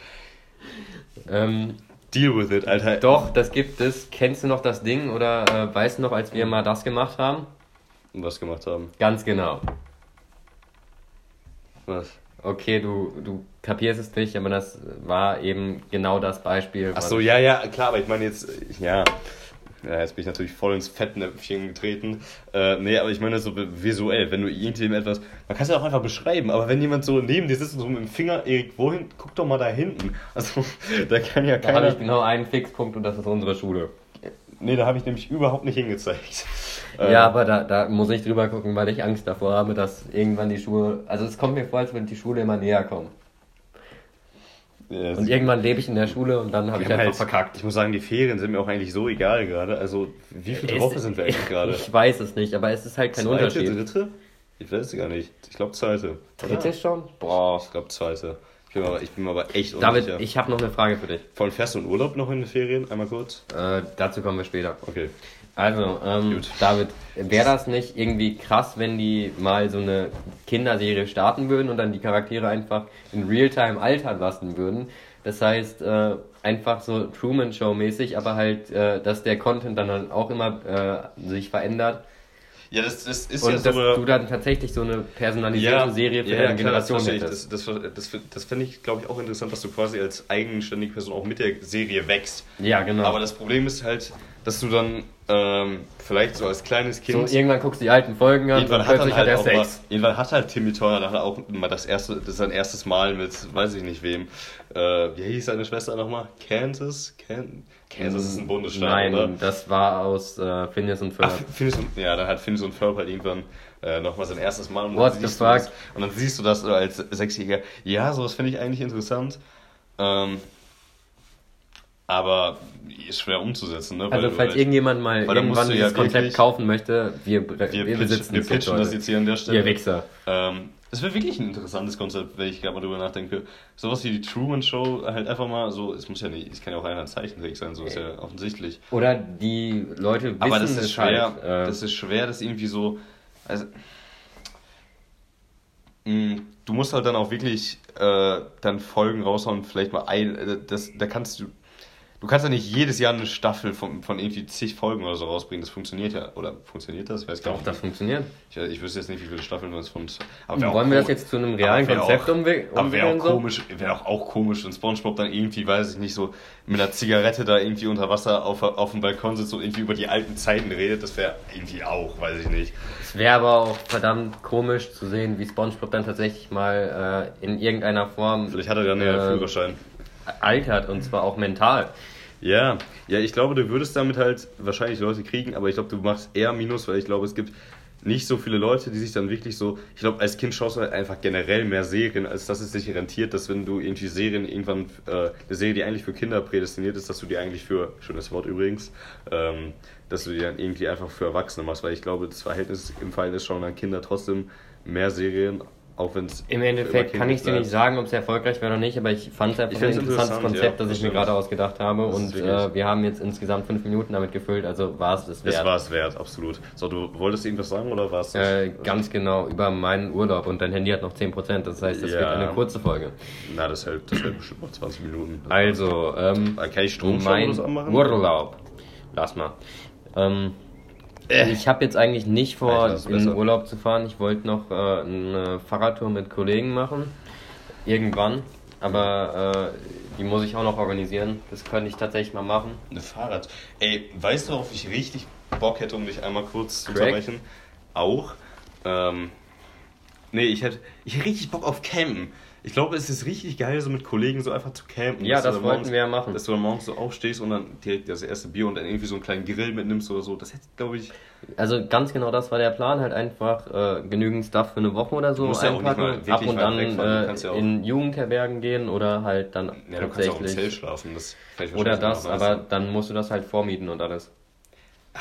Speaker 1: Ähm,
Speaker 2: Deal with it, Alter.
Speaker 1: doch, das gibt es. Kennst du noch das Ding oder äh, weißt du noch, als wir mal das gemacht haben?
Speaker 2: was gemacht haben.
Speaker 1: Ganz genau.
Speaker 2: Was?
Speaker 1: Okay, du, du kapierst es nicht, aber das war eben genau das Beispiel.
Speaker 2: Ach so, ja, ja, klar, aber ich meine jetzt, ja. Ja, jetzt bin ich natürlich voll ins Fettnäpfchen getreten. Äh, nee, aber ich meine so visuell, wenn du irgendjemandem etwas. Man kann es ja auch einfach beschreiben, aber wenn jemand so neben dir sitzt und so mit dem Finger, Erik, wohin? Guck doch mal da hinten. Also, da kann ja
Speaker 1: Da habe
Speaker 2: keiner.
Speaker 1: ich genau einen Fixpunkt und das ist unsere Schule.
Speaker 2: Nee, da habe ich nämlich überhaupt nicht hingezeigt.
Speaker 1: Ja, aber da, da muss ich drüber gucken, weil ich Angst davor habe, dass irgendwann die Schule. Also es kommt mir vor, als würde die Schule immer näher kommen.
Speaker 2: Ja,
Speaker 1: Und irgendwann lebe ich in der Schule und dann habe ich einfach
Speaker 2: halt-
Speaker 1: verkackt.
Speaker 2: Ich muss sagen, die Ferien sind mir auch eigentlich so egal gerade. Also, wie viele
Speaker 1: Ist-
Speaker 2: Woche sind wir eigentlich gerade?
Speaker 1: Ich weiß es nicht, aber es ist halt kein
Speaker 2: Zweite,
Speaker 1: Unterschied.
Speaker 2: dritte? Ich weiß es gar nicht. Ich glaube zweite.
Speaker 1: Dritte schon?
Speaker 2: Boah, ich glaube zweite. Ich bin, aber, ich bin aber echt
Speaker 1: David,
Speaker 2: unsicher.
Speaker 1: ich habe noch eine Frage für dich.
Speaker 2: Von fährst du in Urlaub noch in den Ferien? Einmal kurz.
Speaker 1: Äh, dazu kommen wir später.
Speaker 2: Okay.
Speaker 1: Also, ähm. David, wäre das nicht irgendwie krass, wenn die mal so eine Kinderserie starten würden und dann die Charaktere einfach in Realtime altern lassen würden? Das heißt, äh, einfach so Truman Show mäßig, aber halt, äh, dass der Content dann halt auch immer äh, sich verändert
Speaker 2: Ja, das, das ist
Speaker 1: und
Speaker 2: ja
Speaker 1: dass
Speaker 2: so.
Speaker 1: du dann tatsächlich so eine personalisierte Serie für
Speaker 2: ja,
Speaker 1: deine
Speaker 2: klar, das
Speaker 1: Generation
Speaker 2: ich.
Speaker 1: hättest.
Speaker 2: Das, das, das, das fände ich, glaube ich, auch interessant, dass du quasi als eigenständige Person auch mit der Serie wächst.
Speaker 1: Ja, genau.
Speaker 2: Aber das Problem ist halt, dass du dann ähm, vielleicht so als kleines
Speaker 1: so,
Speaker 2: Kind.
Speaker 1: irgendwann guckst du die alten Folgen an
Speaker 2: Irgendwann
Speaker 1: und
Speaker 2: hat,
Speaker 1: plötzlich
Speaker 2: halt
Speaker 1: hat er
Speaker 2: auch mal,
Speaker 1: Sex.
Speaker 2: irgendwann hat halt Timmy Turner dann auch mal das erste, das sein erstes Mal mit, weiß ich nicht wem. Äh, wie hieß seine Schwester nochmal? Kansas? Kan Kansas ist ein Bundesstaat,
Speaker 1: Nein,
Speaker 2: oder?
Speaker 1: das war aus äh, Phineas und Ferb.
Speaker 2: Ach, Phineas und, ja, dann hat Phineas und Ferb halt irgendwann äh, nochmal sein erstes Mal. Und
Speaker 1: What
Speaker 2: dann
Speaker 1: the
Speaker 2: siehst du
Speaker 1: fuck?
Speaker 2: Das, und dann siehst du das so als Sechsjähriger. Ja, sowas finde ich eigentlich interessant. Ähm, aber ist schwer umzusetzen, ne?
Speaker 1: Also
Speaker 2: du
Speaker 1: falls
Speaker 2: halt-
Speaker 1: irgendjemand mal
Speaker 2: weil
Speaker 1: irgendwann dieses
Speaker 2: ja
Speaker 1: Konzept
Speaker 2: wirklich-
Speaker 1: kaufen möchte, wir, wir,
Speaker 2: wir,
Speaker 1: besitzen
Speaker 2: wir pitchen das jetzt hier an der Stelle.
Speaker 1: Ihr Wichser.
Speaker 2: Ähm, es wäre wirklich ein interessantes Konzept, wenn ich gerade mal drüber nachdenke. Sowas wie die Truman Show, halt einfach mal so, es muss ja nicht, es kann ja auch einer Zeichentrick sein, so ist ja offensichtlich.
Speaker 1: Oder die Leute wissen
Speaker 2: Aber das ist schwer,
Speaker 1: halt. Äh,
Speaker 2: das ist schwer, das irgendwie so, also, mh, du musst halt dann auch wirklich äh, dann Folgen raushauen, vielleicht mal ein, äh, das, da kannst du, du kannst ja nicht jedes Jahr eine Staffel von, von irgendwie zig Folgen oder so rausbringen, das funktioniert ja, oder funktioniert das? Ich weiß gar
Speaker 1: doch,
Speaker 2: nicht.
Speaker 1: das funktioniert.
Speaker 2: Ich, ich wüsste jetzt nicht, wie viele Staffeln es von. Aber
Speaker 1: Wollen wir das jetzt zu einem realen Konzept
Speaker 2: auch,
Speaker 1: umwi-
Speaker 2: Aber wäre
Speaker 1: umwickeln?
Speaker 2: auch komisch, wäre auch, auch komisch, wenn Spongebob dann irgendwie, weiß ich nicht, so mit einer Zigarette da irgendwie unter Wasser auf, auf dem Balkon sitzt und irgendwie über die alten Zeiten redet. Das wäre irgendwie auch, weiß ich nicht.
Speaker 1: Es wäre aber auch verdammt komisch zu sehen, wie SpongeBob dann tatsächlich mal äh, in irgendeiner Form
Speaker 2: Vielleicht hat er dann ja
Speaker 1: äh,
Speaker 2: Führerschein.
Speaker 1: altert und zwar auch mental.
Speaker 2: Ja, ja, ich glaube, du würdest damit halt wahrscheinlich Leute kriegen, aber ich glaube, du machst eher Minus, weil ich glaube, es gibt nicht so viele Leute, die sich dann wirklich so. Ich glaube, als Kind schaust du halt einfach generell mehr Serien, als dass es sich rentiert, dass wenn du irgendwie Serien irgendwann, äh, eine Serie, die eigentlich für Kinder prädestiniert ist, dass du die eigentlich für, schönes Wort übrigens, ähm, dass du die dann irgendwie einfach für Erwachsene machst, weil ich glaube, das Verhältnis im Verhältnis schauen dann Kinder trotzdem mehr Serien, auch wenn es.
Speaker 1: Im Endeffekt kann ich dir nicht sagen, ob es erfolgreich wäre oder nicht, aber ich fand es einfach ein interessantes
Speaker 2: interessant,
Speaker 1: Konzept,
Speaker 2: ja,
Speaker 1: das ich mir gerade ausgedacht habe.
Speaker 2: Das
Speaker 1: Und äh, wir haben jetzt insgesamt fünf Minuten damit gefüllt, also war es das
Speaker 2: Es
Speaker 1: wert.
Speaker 2: war es wert, absolut. So, du wolltest irgendwas sagen oder war es?
Speaker 1: Äh, ganz genau über meinen Urlaub und dein Handy hat noch 10%, das heißt, das
Speaker 2: Ja.
Speaker 1: wird eine kurze Folge.
Speaker 2: Na, das hält, das hält bestimmt noch 20 Minuten.
Speaker 1: Also, ähm,
Speaker 2: Kann ich
Speaker 1: mein
Speaker 2: Stromschau anmachen?
Speaker 1: Urlaub. Lass mal. Ähm, ich habe jetzt eigentlich nicht vor, in den. Urlaub zu fahren. Ich wollte noch äh, eine Fahrradtour mit Kollegen machen. Irgendwann. Aber äh, die muss ich auch noch organisieren. Das könnte ich tatsächlich mal machen.
Speaker 2: Eine Fahrrad. Ey, weißt du, worauf ich richtig Bock hätte, um dich einmal kurz zu unterbrechen? Auch. Ähm, nee, ich hätte, ich hätte richtig Bock auf Campen. Ich glaube, es ist richtig geil, so mit Kollegen so einfach zu campen.
Speaker 1: Ja, das
Speaker 2: dann
Speaker 1: wollten
Speaker 2: morgens-
Speaker 1: wir ja machen.
Speaker 2: Dass du dann morgens so aufstehst und dann direkt das erste Bier und dann irgendwie so einen kleinen Grill mitnimmst oder so. Das hätte, glaube ich,
Speaker 1: Also ganz genau das war der Plan, halt einfach äh, genügend Stuff für eine Woche oder so
Speaker 2: ja
Speaker 1: einpacken,
Speaker 2: wirklich
Speaker 1: ab und
Speaker 2: du
Speaker 1: äh,
Speaker 2: ja
Speaker 1: in Jugendherbergen gehen oder halt dann
Speaker 2: ja, du kannst auch im Zelt schlafen. Das
Speaker 1: oder das, aber
Speaker 2: leisten.
Speaker 1: dann musst du das halt vormieten und alles.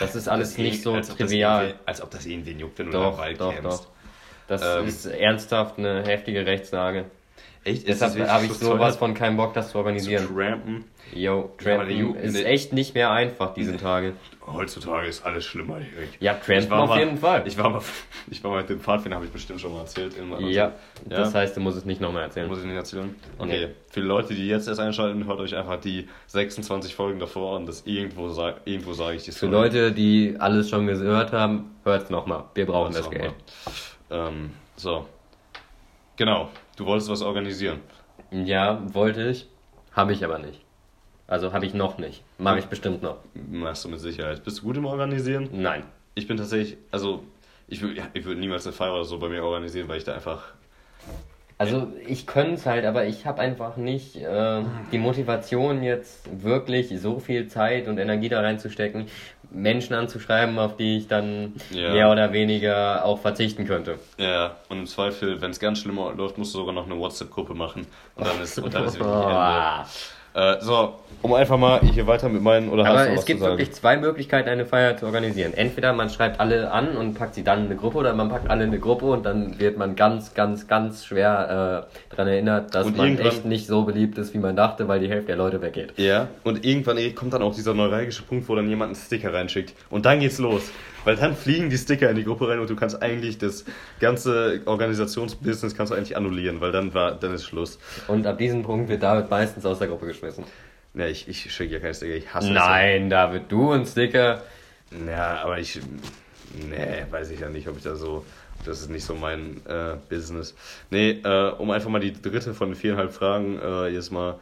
Speaker 1: Das ist alles
Speaker 2: Das
Speaker 1: nicht so
Speaker 2: als
Speaker 1: trivial.
Speaker 2: Als ob das irgendwen juckt, wenn du
Speaker 1: Doch,
Speaker 2: im Wald
Speaker 1: doch,
Speaker 2: campst.
Speaker 1: doch. Das
Speaker 2: Ähm.
Speaker 1: ist ernsthaft eine heftige Rechtslage.
Speaker 2: Echt?
Speaker 1: Deshalb habe ich sowas von keinem Bock, das zu
Speaker 2: Zu
Speaker 1: organisieren.
Speaker 2: trampen.
Speaker 1: Yo,
Speaker 2: Ja,
Speaker 1: Trampen
Speaker 2: Ju-
Speaker 1: ist echt nicht mehr einfach diese Tage.
Speaker 2: Heutzutage ist alles schlimmer, Erik.
Speaker 1: Ja, Trampen
Speaker 2: Ich war
Speaker 1: auf
Speaker 2: mal-
Speaker 1: jeden Fall.
Speaker 2: Ich war mal, ich war mal mit dem Pfadfinder, habe ich bestimmt schon mal erzählt. in- also-
Speaker 1: Ja, das
Speaker 2: Ja.
Speaker 1: heißt, du musst es nicht nochmal erzählen.
Speaker 2: Muss ich nicht erzählen? Okay.
Speaker 1: Nee.
Speaker 2: Für die Leute, die jetzt erst einschalten, hört euch einfach die 26 Folgen davor an. Das irgendwo, sag, irgendwo sage ich die
Speaker 1: Für Leute, die alles schon gehört haben, hört's nochmal. Wir brauchen das Geld.
Speaker 2: Ähm, so. Genau. Du wolltest was organisieren.
Speaker 1: Ja, wollte ich. Habe ich aber nicht. Also habe ich noch nicht. Mache ich bestimmt noch.
Speaker 2: Machst du mit Sicherheit. Bist du gut im Organisieren?
Speaker 1: Nein.
Speaker 2: Ich bin tatsächlich, also, ich würde ich würd niemals eine Feier oder so bei mir organisieren, weil ich da einfach.
Speaker 1: Also ich könnte es halt, aber ich habe einfach nicht äh, die Motivation jetzt wirklich so viel Zeit und Energie da reinzustecken, Menschen anzuschreiben, auf die ich dann
Speaker 2: Ja.
Speaker 1: mehr oder weniger auch verzichten könnte.
Speaker 2: Ja, und im Zweifel, wenn es ganz schlimm läuft, musst du sogar noch eine WhatsApp-Gruppe machen. Und dann ist, und dann ist wirklich Ende. Äh, so, um einfach mal hier weiter mit meinen, oder hast
Speaker 1: Aber es gibt wirklich zwei Möglichkeiten, eine Feier zu organisieren. Entweder man schreibt alle an und packt sie dann in eine Gruppe oder man packt alle in eine Gruppe und dann wird man ganz, ganz, ganz schwer äh, daran erinnert, dass
Speaker 2: Und
Speaker 1: man echt nicht so beliebt ist, wie man dachte, weil die Hälfte der Leute weggeht.
Speaker 2: Ja, und irgendwann kommt dann auch dieser neuralgische Punkt, wo dann jemand einen Sticker reinschickt. Und dann geht's los. Weil dann fliegen die Sticker in die Gruppe rein und du kannst eigentlich das ganze Organisationsbusiness kannst du eigentlich annullieren, weil dann war, dann ist Schluss.
Speaker 1: Und ab diesem Punkt wird David meistens aus der Gruppe geschmissen.
Speaker 2: Ja, ich, ich schicke ja keine Sticker, ich hasse
Speaker 1: Nein, David, du ein Sticker.
Speaker 2: Ja, aber ich, nee, weiß ich ja nicht, ob ich da so, das ist nicht so mein äh, Business. Nee, äh, um einfach mal die dritte von den viereinhalb Fragen äh, jetzt mal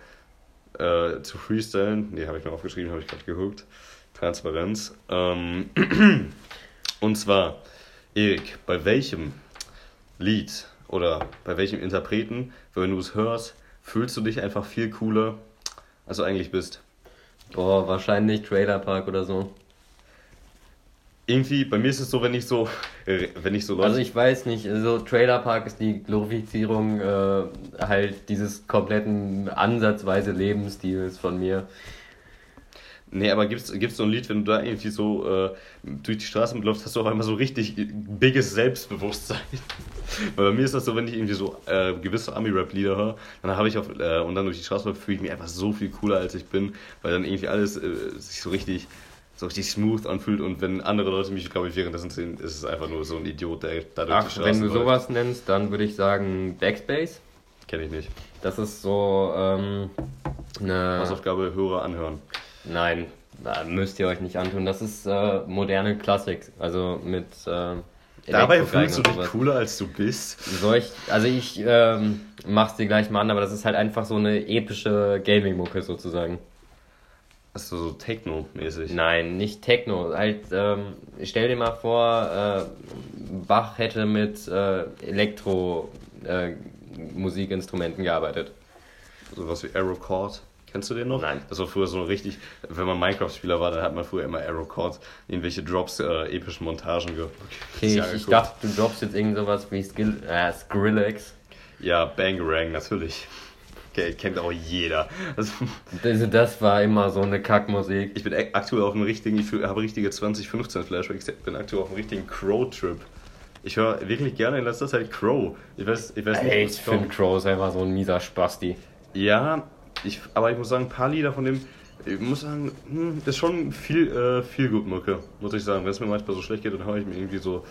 Speaker 2: äh, zu freestylen. Nee, habe ich mir aufgeschrieben, habe ich gerade geguckt. Transparenz. Ähm, und zwar, Erik, bei welchem Lied oder bei welchem Interpreten, wenn du es hörst, fühlst du dich einfach viel cooler, als du eigentlich bist?
Speaker 1: Boah, wahrscheinlich Trailer Park oder so.
Speaker 2: Irgendwie, bei mir ist es so, wenn ich so, wenn ich so Leute.
Speaker 1: Also ich weiß nicht, so Trailer Park ist die Glorifizierung äh, halt dieses kompletten ansatzweise Lebensstils von mir.
Speaker 2: Nee, aber gibt's, gibt's so ein Lied, wenn du da irgendwie so äh, durch die Straße mitläufst, hast du auch einmal so richtig biges Selbstbewusstsein. Weil bei mir ist das so, wenn ich irgendwie so äh, gewisse Ami-Rap-Lieder höre, dann habe ich auf, äh, und dann durch die Straße fühle ich mich einfach so viel cooler, als ich bin, weil dann irgendwie alles äh, sich so richtig, so richtig smooth anfühlt und wenn andere Leute mich, glaube ich, währenddessen sehen, ist es einfach nur so ein Idiot, der da durch die
Speaker 1: Ach,
Speaker 2: Straße
Speaker 1: wenn du
Speaker 2: läuft.
Speaker 1: sowas nennst, dann würde ich sagen Backspace.
Speaker 2: Kenne ich nicht.
Speaker 1: Das ist so ähm, eine...
Speaker 2: Hausaufgabe, Hörer anhören.
Speaker 1: Nein, da müsst ihr euch nicht antun. Das ist äh, moderne Klassik. Also mit äh,
Speaker 2: Dabei fühlst du dich
Speaker 1: sowas.
Speaker 2: cooler, als du bist.
Speaker 1: Soll ich, also ich ähm, mach's dir gleich mal an, aber das ist halt einfach so eine epische Gaming-Mucke sozusagen.
Speaker 2: Du so Techno-mäßig?
Speaker 1: Nein, nicht Techno. Halt, ähm, stell dir mal vor, äh, Bach hätte mit äh, Elektro-Musikinstrumenten gearbeitet.
Speaker 2: Sowas wie Arrow Chord. Kennst du den noch?
Speaker 1: Nein.
Speaker 2: Das war früher so richtig, wenn man Minecraft-Spieler war, dann hat man früher immer Arrow Chord, irgendwelche Drops, äh, epischen Montagen ge
Speaker 1: Okay, ich, ich dachte, du droppst jetzt irgend sowas wie Skill, äh, Skrillex.
Speaker 2: Ja, Bangarang, natürlich. Okay, kennt auch jeder. Also,
Speaker 1: Also das war immer so eine Kackmusik.
Speaker 2: ich bin ak- aktuell auf einem richtigen, ich habe richtige 2015 Flashbacks, ich bin aktuell auf einem richtigen Crow-Trip. Ich höre wirklich gerne in letzter Zeit Crow. Ich weiß, ich weiß nicht,
Speaker 1: Ey, ich finde Crow ist einfach so ein mieser Spasti.
Speaker 2: Ja, ich, aber ich muss sagen, ein paar Lieder von dem, ich muss sagen, hm, ist schon viel, äh, viel gut Mucke, muss ich sagen. Wenn es mir manchmal so schlecht geht, dann höre ich mir irgendwie so,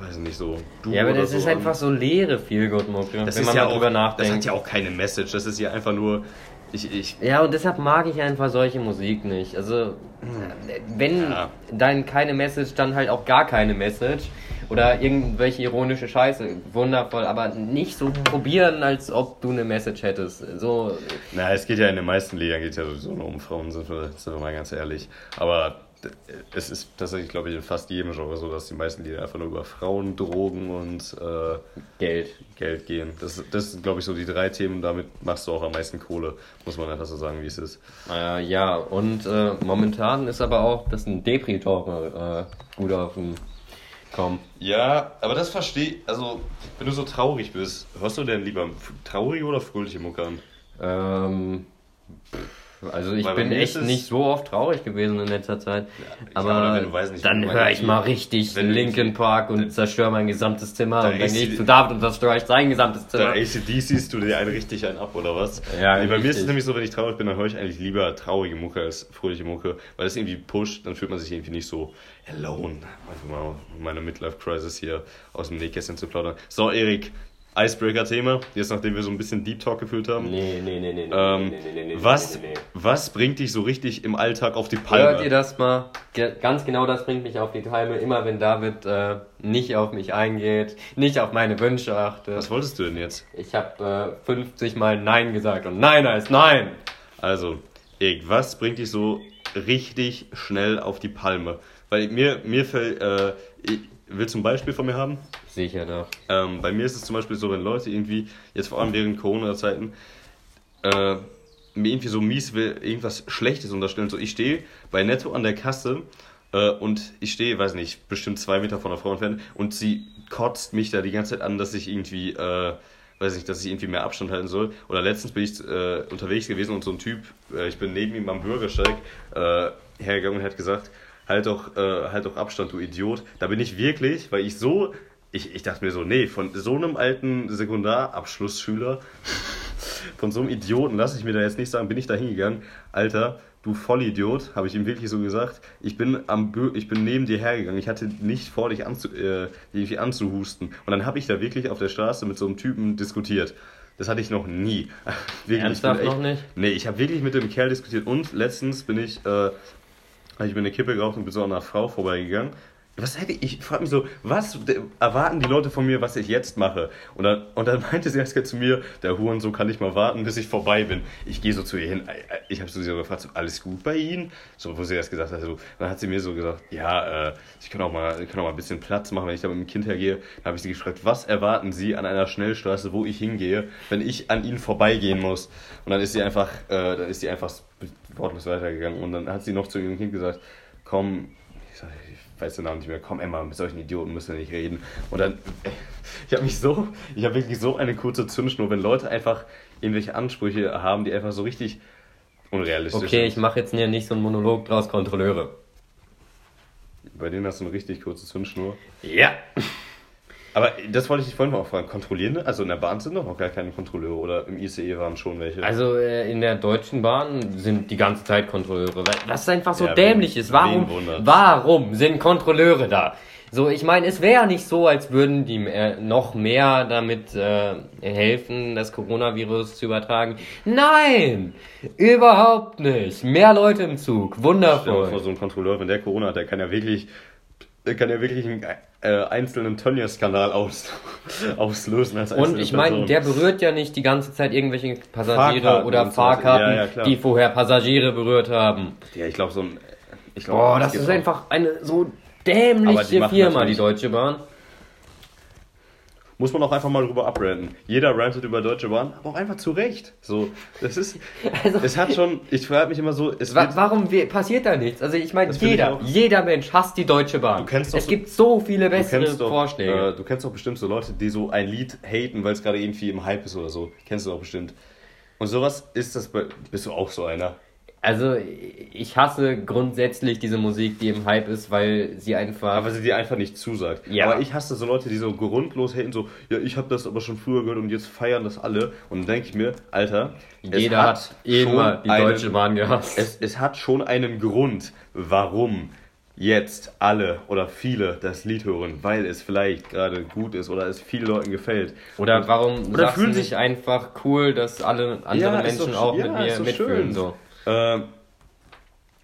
Speaker 2: weiß ich nicht, so du
Speaker 1: Ja, aber das
Speaker 2: so
Speaker 1: ist
Speaker 2: an.
Speaker 1: einfach so leere Feelgood-Mucke,
Speaker 2: das
Speaker 1: wenn
Speaker 2: ist
Speaker 1: man
Speaker 2: ja
Speaker 1: mal drüber
Speaker 2: Das
Speaker 1: nachdenkt.
Speaker 2: hat ja auch keine Message, das ist ja einfach nur, ich, ich,
Speaker 1: Ja, und deshalb mag ich einfach solche Musik nicht. Also, wenn
Speaker 2: Ja.
Speaker 1: dann keine Message, dann halt auch gar keine Message. Oder irgendwelche ironische Scheiße. Wundervoll, aber nicht so probieren, als ob du eine Message hättest. So,
Speaker 2: na, es geht ja in den meisten Liedern geht ja sowieso nur um Frauen, sind wir, sind wir mal ganz ehrlich. Aber es ist tatsächlich, glaube ich, in fast jedem Genre so, dass die meisten Lieder einfach nur über Frauen, Drogen und äh,
Speaker 1: Geld.
Speaker 2: Geld gehen. Das, das sind, glaube ich, so die drei Themen, damit machst du auch am meisten Kohle, muss man einfach so sagen, wie es ist.
Speaker 1: Äh, ja, und äh, momentan ist aber auch das ein Depri-Genre äh, gut auf dem Kommen.
Speaker 2: Ja, aber das verstehe also wenn du so traurig bist, hörst du denn lieber traurige oder fröhliche Mucke an?
Speaker 1: Ähm, pff, Also ich
Speaker 2: Weil
Speaker 1: bin echt nicht so oft traurig gewesen in letzter Zeit.
Speaker 2: Ja,
Speaker 1: Aber
Speaker 2: wenn du weißt nicht,
Speaker 1: dann höre ich mal richtig Linkin Park und zerstöre mein gesamtes Zimmer.
Speaker 2: Da
Speaker 1: Und dann gehe ich zu David und zerstöre ich sein gesamtes
Speaker 2: Da
Speaker 1: Zimmer.
Speaker 2: ACDCst du dir einen richtig einen ab, oder was?
Speaker 1: Ja,
Speaker 2: nee, bei mir ist es nämlich so, wenn ich traurig bin, dann höre ich eigentlich lieber traurige Mucke als fröhliche Mucke, weil das irgendwie pusht, dann fühlt man sich irgendwie nicht so alone. Einfach mal meine Midlife-Crisis hier aus dem Nähkästchen zu plaudern. So, Erik, Icebreaker-Thema, jetzt nachdem wir so ein bisschen Deep Talk gefühlt haben.
Speaker 1: Nee, nee, nee, nee,
Speaker 2: Ähm,
Speaker 1: nee, nee, nee, nee,
Speaker 2: was, was bringt dich so richtig im Alltag auf die
Speaker 1: Hört
Speaker 2: Palme?
Speaker 1: ihr das mal? Ge ganz genau das bringt mich auf die Palme. Immer wenn David äh, nicht auf mich eingeht, nicht auf meine Wünsche achtet.
Speaker 2: Was wolltest du denn jetzt?
Speaker 1: Ich habe äh, 50 Mal Nein gesagt und Nein heißt Nein.
Speaker 2: Also, Erik, was bringt dich so richtig schnell auf die Palme? Weil mir, mir fällt, äh, willst du ein Beispiel von mir haben?
Speaker 1: Sicher doch.
Speaker 2: Ähm, bei mir ist es zum Beispiel so, wenn Leute irgendwie, jetzt vor allem während Corona-Zeiten, äh, mir irgendwie so mies will, irgendwas Schlechtes unterstellen. So, ich stehe bei Netto an der Kasse äh, und ich stehe, weiß nicht, bestimmt zwei Meter von der Frau entfernt und sie kotzt mich da die ganze Zeit an, dass ich irgendwie, äh, weiß nicht, dass ich irgendwie mehr Abstand halten soll. Oder letztens bin ich äh, unterwegs gewesen und so ein Typ, äh, ich bin neben ihm am Bürgersteig äh, hergegangen und hat gesagt, halt doch, äh, halt doch Abstand, du Idiot. Da bin ich wirklich, weil ich so, ich, ich dachte mir so, nee, von so einem alten Sekundarabschlussschüler, von so einem Idioten, lasse ich mir da jetzt nicht sagen, bin ich da hingegangen, Alter, du Vollidiot, habe ich ihm wirklich so gesagt. Ich bin, am, ich bin neben dir hergegangen, ich hatte nicht vor, dich anzu, äh, irgendwie anzuhusten. Und dann habe ich da wirklich auf der Straße mit so einem Typen diskutiert. Das hatte ich noch nie. Wirklich,
Speaker 1: Ernsthaft
Speaker 2: ich bin
Speaker 1: noch nicht?
Speaker 2: Nee, ich habe wirklich mit dem Kerl diskutiert. Und letztens bin ich, äh, habe ich mir eine Kippe geraucht und bin so an einer Frau vorbeigegangen. Was hätte ich, ich frage mich so, was erwarten die Leute von mir, was ich jetzt mache? Und dann, und dann meinte sie erst zu mir, der Hurensohn kann nicht mal warten, bis ich vorbei bin. Ich gehe so zu ihr hin, ich habe so sie so gefragt, so, alles gut bei Ihnen? So, wo sie das gesagt hat, so, dann hat sie mir so gesagt, ja, äh, ich kann auch mal, ich kann auch mal ein bisschen Platz machen, wenn ich da mit dem Kind hergehe. Dann habe ich sie gefragt, was erwarten Sie an einer Schnellstraße, wo ich hingehe, wenn ich an Ihnen vorbeigehen muss? Und dann ist sie einfach, äh, dann ist sie einfach wortlos weitergegangen. Und dann hat sie noch zu ihrem Kind gesagt, komm, ich ich weiß den Namen nicht mehr, komm Emma, mit solchen Idioten müssen wir nicht reden. Und dann, ich habe mich so, ich habe wirklich so eine kurze Zündschnur, wenn Leute einfach irgendwelche Ansprüche haben, die einfach so richtig unrealistisch
Speaker 1: Okay, ich
Speaker 2: sind.
Speaker 1: mache jetzt hier nicht so einen Monolog draus, Kontrolleure.
Speaker 2: Bei denen hast du eine richtig kurze Zündschnur.
Speaker 1: Ja.
Speaker 2: Aber das wollte ich dich vorhin mal auch fragen. Kontrollierende? Also in der Bahn sind doch noch gar keine Kontrolleure oder im ICE waren schon welche.
Speaker 1: Also äh, in der Deutschen Bahn sind die ganze Zeit Kontrolleure. weil Das einfach so
Speaker 2: Ja,
Speaker 1: dämlich
Speaker 2: wen-
Speaker 1: ist. Warum, warum sind Kontrolleure da? So, ich meine, es wäre nicht so, als würden die mehr, noch mehr damit äh, helfen, das Coronavirus zu übertragen. Nein, überhaupt nicht. Mehr Leute im Zug,
Speaker 2: mal vor,
Speaker 1: wundervoll.
Speaker 2: so ein Kontrolleur, wenn der Corona hat, der kann ja wirklich, der kann ja wirklich einen äh, einzelnen Tönnies-Skandal aus, auslösen als
Speaker 1: Und ich meine, der berührt ja nicht die ganze Zeit irgendwelche Passagiere
Speaker 2: Fahrkarten
Speaker 1: oder. Fahrkarten,
Speaker 2: Ja, ja,
Speaker 1: die vorher Passagiere berührt haben.
Speaker 2: Ja, ich glaube so ein. Ich glaub,
Speaker 1: Boah, das
Speaker 2: geht
Speaker 1: ist einfach eine so
Speaker 2: die
Speaker 1: dämliche
Speaker 2: machen
Speaker 1: Firma, die Deutsche Bahn.
Speaker 2: Muss man auch einfach mal drüber abranten. Jeder rantet über Deutsche Bahn, aber auch einfach zu Recht. So, das ist.
Speaker 1: Also-
Speaker 2: es hat schon. Ich frage mich immer so. Es
Speaker 1: Wa warum passiert da nichts? Also ich meine,
Speaker 2: finde ich
Speaker 1: jeder,
Speaker 2: auch.
Speaker 1: jeder Mensch hasst die Deutsche Bahn.
Speaker 2: Du kennst doch
Speaker 1: es
Speaker 2: so-
Speaker 1: gibt so viele bessere
Speaker 2: doch,
Speaker 1: Vorschläge.
Speaker 2: Äh, du kennst doch bestimmt so Leute, die so ein Lied haten, weil es gerade irgendwie im Hype ist oder so. Kennst du doch bestimmt. Und sowas ist das bei. Bist du auch so einer?
Speaker 1: Also ich hasse grundsätzlich diese Musik, die im Hype ist, weil sie einfach...
Speaker 2: Aber sie dir einfach nicht zusagt.
Speaker 1: Ja.
Speaker 2: Aber ich hasse so Leute, die so grundlos haten, so, ja, ich habe das aber schon früher gehört und jetzt feiern das alle. Und dann denke ich mir, Alter,
Speaker 1: jeder hat, immer
Speaker 2: schon
Speaker 1: die
Speaker 2: einen-
Speaker 1: Deutsche Bahn gehasst.
Speaker 2: Es, es hat schon einen Grund, warum jetzt alle oder viele das Lied hören, weil es vielleicht gerade gut ist oder es vielen Leuten gefällt.
Speaker 1: Oder warum
Speaker 2: oder fühlen sich-
Speaker 1: einfach cool, dass alle anderen
Speaker 2: Ja,
Speaker 1: Menschen
Speaker 2: doch-
Speaker 1: auch
Speaker 2: ja,
Speaker 1: mit mir mitfühlen?
Speaker 2: schön.
Speaker 1: So.
Speaker 2: Ähm,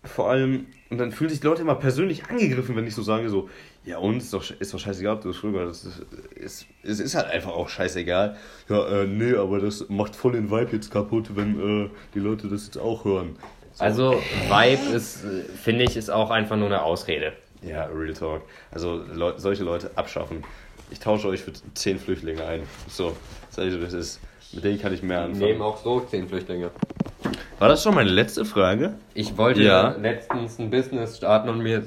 Speaker 2: vor allem, und dann fühlen sich die Leute immer persönlich angegriffen, wenn ich so sage, so, ja und, ist doch, ist doch scheißegal, ob du das hast. Das ist, es ist halt einfach auch scheißegal. Ja, äh, nee, aber das macht voll den Vibe jetzt kaputt, wenn äh, die Leute das jetzt auch hören. So.
Speaker 1: Also Vibe ist, äh, finde ich, ist auch einfach nur eine Ausrede.
Speaker 2: Ja, Real Talk. Also Leu solche Leute abschaffen. Ich tausche euch für 10 Flüchtlinge ein. So, sag ich so, das ist. Mit denen kann ich mehr
Speaker 1: Nehmen
Speaker 2: anfangen.
Speaker 1: auch so zehn Flüchtlinge.
Speaker 2: War das schon meine letzte Frage?
Speaker 1: Ich wollte
Speaker 2: Ja.
Speaker 1: letztens ein Business starten und mir,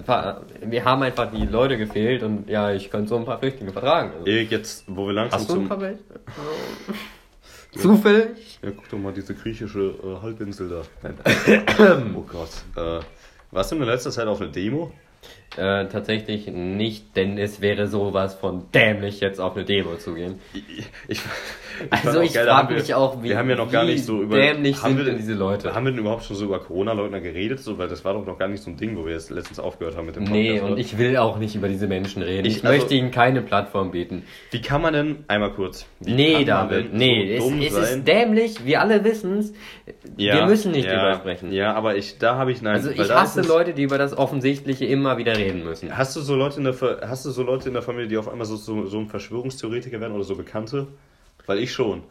Speaker 1: mir haben einfach die Leute gefehlt und ja, ich könnte so ein paar Flüchtlinge vertragen. Also,
Speaker 2: jetzt, wo wir langsam
Speaker 1: hast du ein
Speaker 2: zum.
Speaker 1: paar welche? Zufällig?
Speaker 2: Ja, guck doch mal diese griechische äh, Halbinsel da. oh Gott. Äh, warst du in letzter Zeit auf einer Demo?
Speaker 1: Äh, tatsächlich nicht, denn es wäre sowas von dämlich, jetzt auf eine Demo zu gehen.
Speaker 2: Ich, ich,
Speaker 1: also ich frage mich auch,
Speaker 2: wie, wir haben ja noch gar nicht so über,
Speaker 1: dämlich sind denn diese Leute?
Speaker 2: Haben wir denn überhaupt schon so über Corona-Leugner geredet? So, weil das war doch noch gar nicht so ein Ding, wo wir jetzt letztens aufgehört haben mit dem
Speaker 1: Podcast. Nee, und oder? ich will auch nicht über diese Menschen reden. Ich,
Speaker 2: Ich,
Speaker 1: möchte
Speaker 2: also-
Speaker 1: ihnen keine Plattform bieten.
Speaker 2: Wie kann man denn, einmal kurz,
Speaker 1: Nee, David, nee,
Speaker 2: so
Speaker 1: es, es ist dämlich, wir alle wissen es. Wir müssen nicht
Speaker 2: ja,
Speaker 1: drüber sprechen.
Speaker 2: Ja, aber ich, da habe ich, nein,
Speaker 1: Also ich hasse Leute, die über das Offensichtliche immer wieder reden müssen.
Speaker 2: Hast du so Leute in der hast du so Leute in der Familie, die auf einmal so, so, so ein Verschwörungstheoretiker werden oder so Bekannte? Weil ich schon.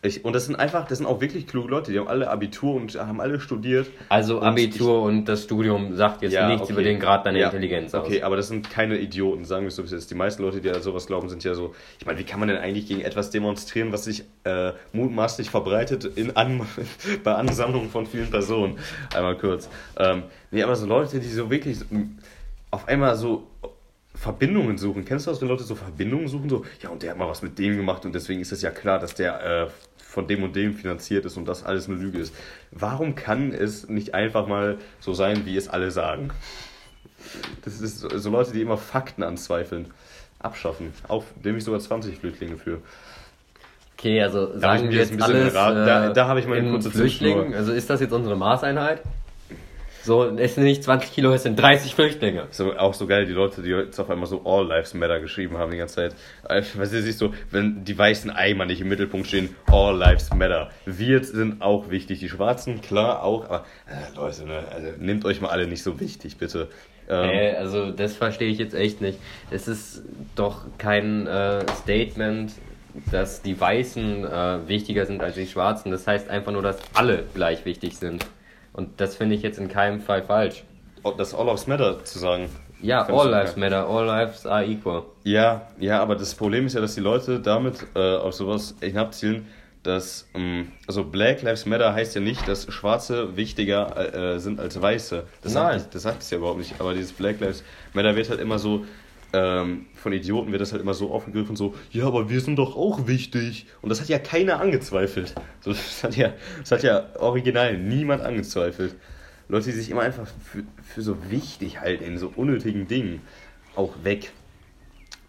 Speaker 2: Ich, und das sind einfach, das sind auch wirklich kluge Leute, die haben alle Abitur und haben alle studiert.
Speaker 1: Also
Speaker 2: Und
Speaker 1: Abitur und das Studium sagt jetzt nichts
Speaker 2: okay.
Speaker 1: über den Grad deiner
Speaker 2: Ja,
Speaker 1: Intelligenz aus.
Speaker 2: Okay, aber das sind keine Idioten, sagen wir es so wie es ist. Die meisten Leute, die an sowas glauben, sind ja so. Ich meine, wie kann man denn eigentlich gegen etwas demonstrieren, was sich äh, mutmaßlich verbreitet in an, bei Ansammlungen von vielen Personen? Einmal kurz. Ähm, nee, aber so Leute, die so wirklich auf einmal so Verbindungen suchen. Kennst du das, wenn Leute so Verbindungen suchen? So, ja, und der hat mal was mit dem gemacht und deswegen ist es ja klar, dass der äh, von dem und dem finanziert ist und das alles eine Lüge ist. Warum kann es nicht einfach mal so sein, wie es alle sagen? Das ist so, so Leute, die immer Fakten anzweifeln. Abschaffen. Auf dem ich sogar 20 Flüchtlinge für.
Speaker 1: Okay, also
Speaker 2: Da
Speaker 1: sagen
Speaker 2: mich
Speaker 1: wir
Speaker 2: jetzt
Speaker 1: jetzt alles
Speaker 2: da-
Speaker 1: äh,
Speaker 2: da hab ich meine
Speaker 1: in
Speaker 2: kurze. Zündschnur.
Speaker 1: Also ist das jetzt unsere Maßeinheit? So, es sind nicht 20 Kilo, es sind 30 Flüchtlinge.
Speaker 2: So, auch so geil, die Leute, die jetzt auf einmal so All Lives Matter geschrieben haben die ganze Zeit. Weißt du, siehst so, wenn die weißen Eimer nicht im Mittelpunkt stehen, All Lives Matter. Wir sind auch wichtig, die Schwarzen, klar auch, aber äh, Leute, ne, also, nehmt euch mal alle nicht so wichtig, bitte. Ähm,
Speaker 1: Äh, also das verstehe ich jetzt echt nicht. Es ist doch kein äh, Statement, dass die Weißen äh, wichtiger sind als die Schwarzen. Das heißt einfach nur, dass alle gleich wichtig sind. Und das finde ich jetzt in keinem Fall falsch.
Speaker 2: das All Lives Matter zu sagen.
Speaker 1: Ja, all lives
Speaker 2: geil?
Speaker 1: matter, all lives are equal.
Speaker 2: Ja, ja, aber das Problem ist ja, dass die Leute damit äh, auf sowas hinabzielen, dass, ähm, also Black Lives Matter heißt ja nicht, dass Schwarze wichtiger äh, äh, sind als Weiße. Das
Speaker 1: Nein.
Speaker 2: Sagt, das sagt es ja überhaupt nicht. Aber dieses Black Lives Matter wird halt immer so, ähm, von Idioten wird das halt immer so aufgegriffen, so, ja, aber wir sind doch auch wichtig. Und das hat ja keiner angezweifelt. So, das, hat ja, das hat ja original niemand angezweifelt. Leute, die sich immer einfach für, für so wichtig halten in so unnötigen Dingen, auch weg.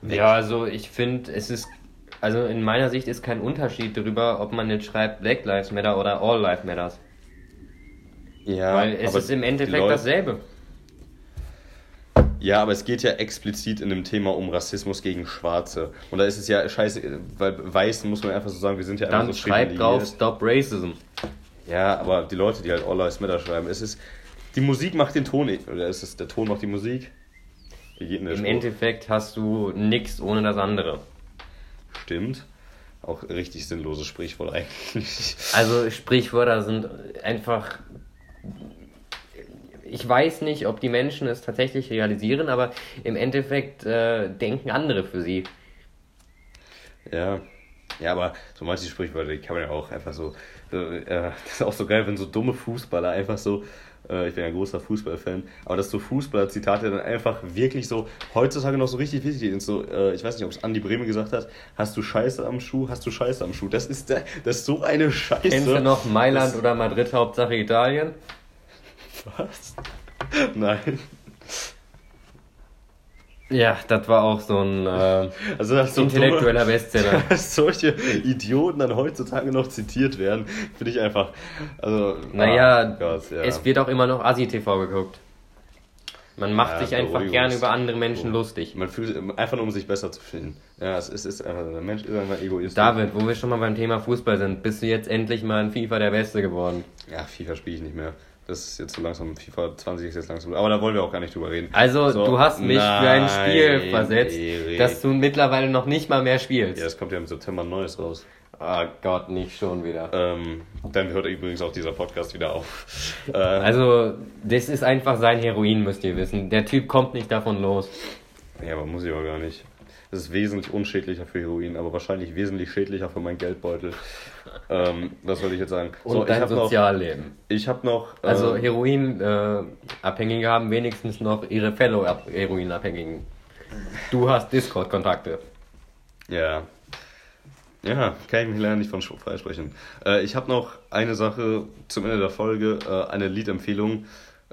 Speaker 2: Weg.
Speaker 1: Ja, also ich finde, es ist, also in meiner Sicht ist kein Unterschied darüber, ob man jetzt schreibt Black Lives Matter oder All Lives Matters.
Speaker 2: Ja,
Speaker 1: Weil es ist im Endeffekt
Speaker 2: Leute-
Speaker 1: dasselbe.
Speaker 2: Ja, aber es geht ja explizit in dem Thema um Rassismus gegen Schwarze. Und da ist es ja scheiße, weil Weißen muss man einfach so sagen, wir sind ja
Speaker 1: Dann
Speaker 2: einfach so
Speaker 1: schreibt drauf. Stop Racism.
Speaker 2: Ja, aber die Leute, die halt All Lives Matter schreiben, es ist, die Musik macht den Ton, oder ist es, der Ton macht die Musik? Wie geht denn
Speaker 1: Im
Speaker 2: Spruch?
Speaker 1: Endeffekt hast du nichts ohne das andere.
Speaker 2: Stimmt. Auch richtig sinnloses Sprichwort eigentlich.
Speaker 1: Also Sprichwörter sind einfach. Ich weiß nicht, ob die Menschen es tatsächlich realisieren, aber im Endeffekt äh, denken andere für sie.
Speaker 2: Ja. Ja, aber so manche Sprichwörter, die kann man ja auch einfach so. äh, das ist auch so geil, wenn so dumme Fußballer einfach so. Äh, ich bin ja ein großer Fußballfan, aber dass so Fußballer-Zitate dann einfach wirklich so heutzutage noch so richtig wichtig sind. So, äh, ich weiß nicht, ob es Andi Breme gesagt hat: Hast du Scheiße am Schuh? Hast du Scheiße am Schuh? Das ist, das ist so eine Scheiße.
Speaker 1: Kennst du noch Mailand
Speaker 2: Das-
Speaker 1: oder Madrid, Hauptsache Italien?
Speaker 2: Was? Nein.
Speaker 1: Ja, das war auch so ein äh,
Speaker 2: Also, dass so
Speaker 1: intellektueller
Speaker 2: dumme-
Speaker 1: Bestseller.
Speaker 2: Dass solche Idioten dann heutzutage noch zitiert werden, finde ich einfach. Also,
Speaker 1: Naja,
Speaker 2: ah, Gott, ja.
Speaker 1: es wird auch immer noch Asi-TV geguckt. Man macht
Speaker 2: Ja,
Speaker 1: sich einfach
Speaker 2: Beruhigungs-
Speaker 1: gern über andere Menschen lustig.
Speaker 2: Man fühlt einfach nur, um sich besser zu fühlen. Ja, es ist, ist einfach, der Mensch ist einfach egoistisch.
Speaker 1: David, wo wir schon mal beim Thema Fußball sind, bist du jetzt endlich mal in FIFA der Beste geworden.
Speaker 2: Ja, FIFA spiele ich nicht mehr. Das ist jetzt so langsam, FIFA 20 ist jetzt langsam. Aber da wollen wir auch gar nicht drüber reden.
Speaker 1: Also,
Speaker 2: So,
Speaker 1: du hast mich für ein Spiel
Speaker 2: nein,
Speaker 1: versetzt,
Speaker 2: Erik.
Speaker 1: dass du mittlerweile noch nicht mal mehr spielst.
Speaker 2: Ja, es kommt ja im September ein neues raus.
Speaker 1: Oh Gott, nicht schon wieder.
Speaker 2: Ähm, dann hört übrigens auch dieser Podcast wieder auf. Äh,
Speaker 1: Also, das ist einfach sein Heroin, müsst ihr wissen. Der Typ kommt nicht davon los.
Speaker 2: ja, aber muss ich aber gar nicht. Das ist wesentlich unschädlicher für Heroin, aber wahrscheinlich wesentlich schädlicher für meinen Geldbeutel. Ähm, was soll ich jetzt sagen?
Speaker 1: Und dein
Speaker 2: hab noch,
Speaker 1: Sozialleben.
Speaker 2: ich habe noch.
Speaker 1: Also,
Speaker 2: ähm,
Speaker 1: Heroinabhängige haben wenigstens noch ihre Fellow-Heroinabhängigen. Du hast Discord-Kontakte.
Speaker 2: Ja. Ja, kann ich mich leider nicht von freisprechen. Äh, ich habe noch eine Sache zum Ende der Folge, äh, eine Liedempfehlung.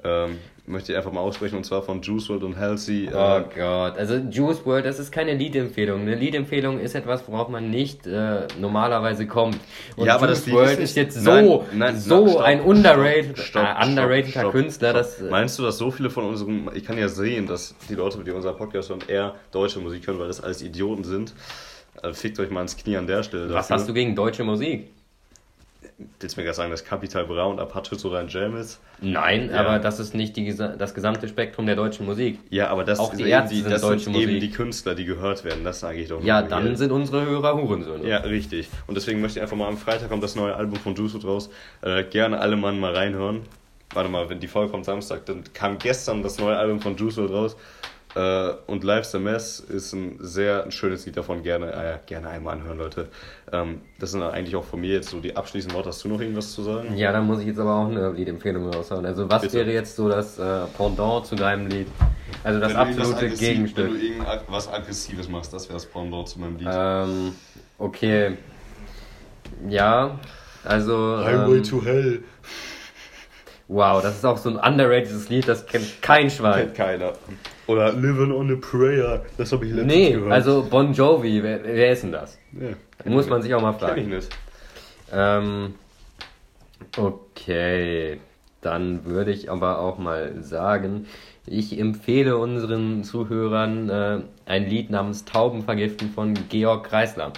Speaker 2: Ähm, möchte ich einfach mal aussprechen und zwar von Juice WRLD und Halsey. Äh,
Speaker 1: Oh Gott, also Juice WRLD, das ist keine Liedempfehlung. Eine Liedempfehlung ist etwas, worauf man nicht äh, normalerweise kommt. Und
Speaker 2: Ja, aber
Speaker 1: Juice
Speaker 2: das
Speaker 1: WRLD
Speaker 2: ist
Speaker 1: ist jetzt so,
Speaker 2: Nein, nein,
Speaker 1: so
Speaker 2: na, stopp,
Speaker 1: ein
Speaker 2: stopp,
Speaker 1: underrated,
Speaker 2: stopp,
Speaker 1: äh, underrateder
Speaker 2: stopp, stopp,
Speaker 1: Künstler,
Speaker 2: stopp.
Speaker 1: dass äh,
Speaker 2: Meinst du, dass so viele von unseren, ich kann ja sehen, dass die Leute, die unser Podcast hören, eher deutsche Musik hören, weil das alles Idioten sind. Äh, fickt euch mal ins Knie an der Stelle.
Speaker 1: was
Speaker 2: dafür.
Speaker 1: hast du gegen deutsche Musik?
Speaker 2: Willst du mir gerade sagen, dass Capital Bra und Apache so dein Jam ist?
Speaker 1: Nein,
Speaker 2: Ja.
Speaker 1: aber das ist nicht die, das gesamte Spektrum der deutschen Musik.
Speaker 2: Ja, aber das
Speaker 1: Auch die
Speaker 2: eben die,
Speaker 1: sind
Speaker 2: das sind eben
Speaker 1: Musik.
Speaker 2: die Künstler, die gehört werden. Das sage ich doch
Speaker 1: Ja, dann
Speaker 2: hier.
Speaker 1: sind unsere Hörer Hurensöhne.
Speaker 2: Ja, richtig. Und deswegen möchte ich einfach mal am Freitag kommt das neue Album von Juice raus. Äh, gerne alle Mann mal reinhören. Warte mal, wenn die Folge kommt Samstag, dann kam gestern das neue Album von Juice raus. Äh, und Life's a Mess ist ein sehr ein schönes Lied davon. Gerne, äh, gerne einmal anhören, Leute. Ähm, das sind eigentlich auch von mir jetzt so die abschließenden Worte. Hast du noch irgendwas zu sagen?
Speaker 1: Ja, dann muss ich jetzt aber auch eine Liedempfehlung raushauen. Also was
Speaker 2: Bitte.
Speaker 1: wäre jetzt so das äh, Pendant zu deinem Lied? Also das
Speaker 2: Wenn
Speaker 1: absolute
Speaker 2: aggressiv-
Speaker 1: Gegenstück.
Speaker 2: Wenn du irgendwas Aggressives machst, das wäre das Pendant zu meinem Lied.
Speaker 1: Ähm, okay. Ja, also. Ähm,
Speaker 2: to Hell.
Speaker 1: wow, das ist auch so ein underrated Lied, das kennt kein Schwein.
Speaker 2: Kennt keiner. Oder Living on a Prayer. Das habe ich letztens
Speaker 1: Nee,
Speaker 2: gehört.
Speaker 1: also Bon Jovi, wer, wer ist denn das?
Speaker 2: Ja.
Speaker 1: Muss man sich auch mal
Speaker 2: Kenn ich
Speaker 1: fragen.
Speaker 2: nicht.
Speaker 1: Ähm, okay, dann würde ich aber auch mal sagen, ich empfehle unseren Zuhörern äh, ein Lied namens Taubenvergiften von Georg Kreisler.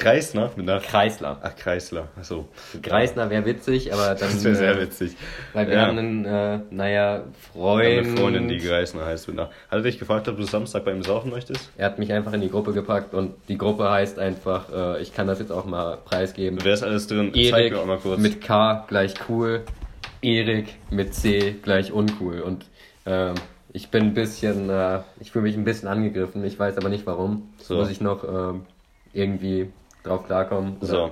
Speaker 2: Kreisner mit nach.
Speaker 1: Kreisler.
Speaker 2: Ach, Kreisler. Achso.
Speaker 1: Kreisler wäre witzig, aber dann.
Speaker 2: Das wäre sehr
Speaker 1: äh,
Speaker 2: witzig.
Speaker 1: Weil wir
Speaker 2: Ja.
Speaker 1: haben einen, äh, naja, Freund.
Speaker 2: eine Freundin, die Kreisner heißt. Mit nach. Hat er dich gefragt, ob du Samstag bei ihm saufen möchtest?
Speaker 1: Er hat mich einfach in die Gruppe gepackt und die Gruppe heißt einfach, äh, ich kann das jetzt auch mal preisgeben.
Speaker 2: Wer ist alles drin? Zeig
Speaker 1: Erik
Speaker 2: mir auch mal kurz.
Speaker 1: mit K gleich cool, Erik mit C gleich uncool. Und ähm, ich bin ein bisschen, äh, ich fühle mich ein bisschen angegriffen, ich weiß aber nicht warum.
Speaker 2: So.
Speaker 1: Muss ich noch ähm, irgendwie drauf klarkommen
Speaker 2: So.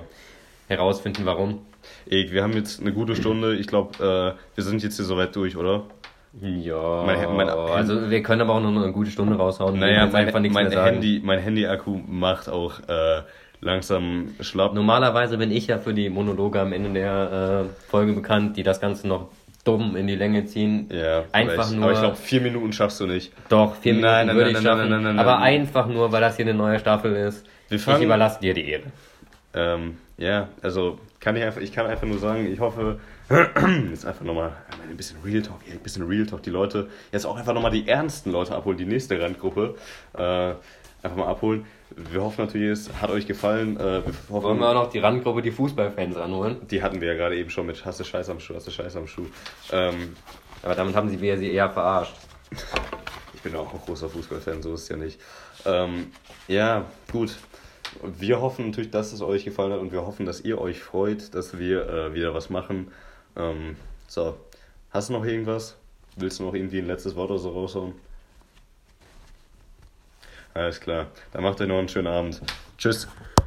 Speaker 1: herausfinden, warum.
Speaker 2: Erik, wir haben jetzt eine gute Stunde. Ich glaube, äh, wir sind jetzt hier soweit durch, oder?
Speaker 1: Ja,
Speaker 2: Mein- mein-
Speaker 1: also wir können aber auch noch eine gute Stunde raushauen.
Speaker 2: Naja, mein, mein. Handy, mein Handy-Akku macht auch äh, langsam schlapp.
Speaker 1: Normalerweise bin ich ja für die Monologe am Ende der äh, Folge bekannt, die das Ganze noch dumm in die Länge ziehen.
Speaker 2: Ja,
Speaker 1: Einfach nur-
Speaker 2: Aber ich glaube, vier Minuten schaffst du nicht.
Speaker 1: Doch, vier Minuten
Speaker 2: Nein, nein,
Speaker 1: würde
Speaker 2: nein,
Speaker 1: ich
Speaker 2: nein,
Speaker 1: schaffen. aber einfach nur, weil das hier eine neue Staffel ist.
Speaker 2: Wir
Speaker 1: ich
Speaker 2: fangen-
Speaker 1: überlasse dir die Ehre.
Speaker 2: Ähm, ja, also kann ich einfach, ich kann einfach nur sagen, ich hoffe, jetzt einfach nochmal ein bisschen Real Talk, ein bisschen Real Talk, die Leute, jetzt auch einfach nochmal die ernsten Leute abholen, die nächste Randgruppe, äh, einfach mal abholen. Wir hoffen natürlich, es hat euch gefallen. Äh, wir hoffen,
Speaker 1: Wollen wir auch noch die Randgruppe, die Fußballfans anholen?
Speaker 2: die hatten wir ja gerade eben schon mit Hasse Scheiß am Schuh, Hasse Scheiß am Schuh. Ähm,
Speaker 1: Aber damit haben sie wir sie eher verarscht.
Speaker 2: Ich bin auch ein großer Fußballfan, so ist es ja nicht. Ähm, ja, gut. Wir hoffen natürlich, dass es euch gefallen hat und wir hoffen, dass ihr euch freut, dass wir äh, wieder was machen. Ähm, so, hast du noch irgendwas? Willst du noch irgendwie ein letztes Wort oder so raushauen? Alles klar. Dann macht euch noch einen schönen Abend. Tschüss.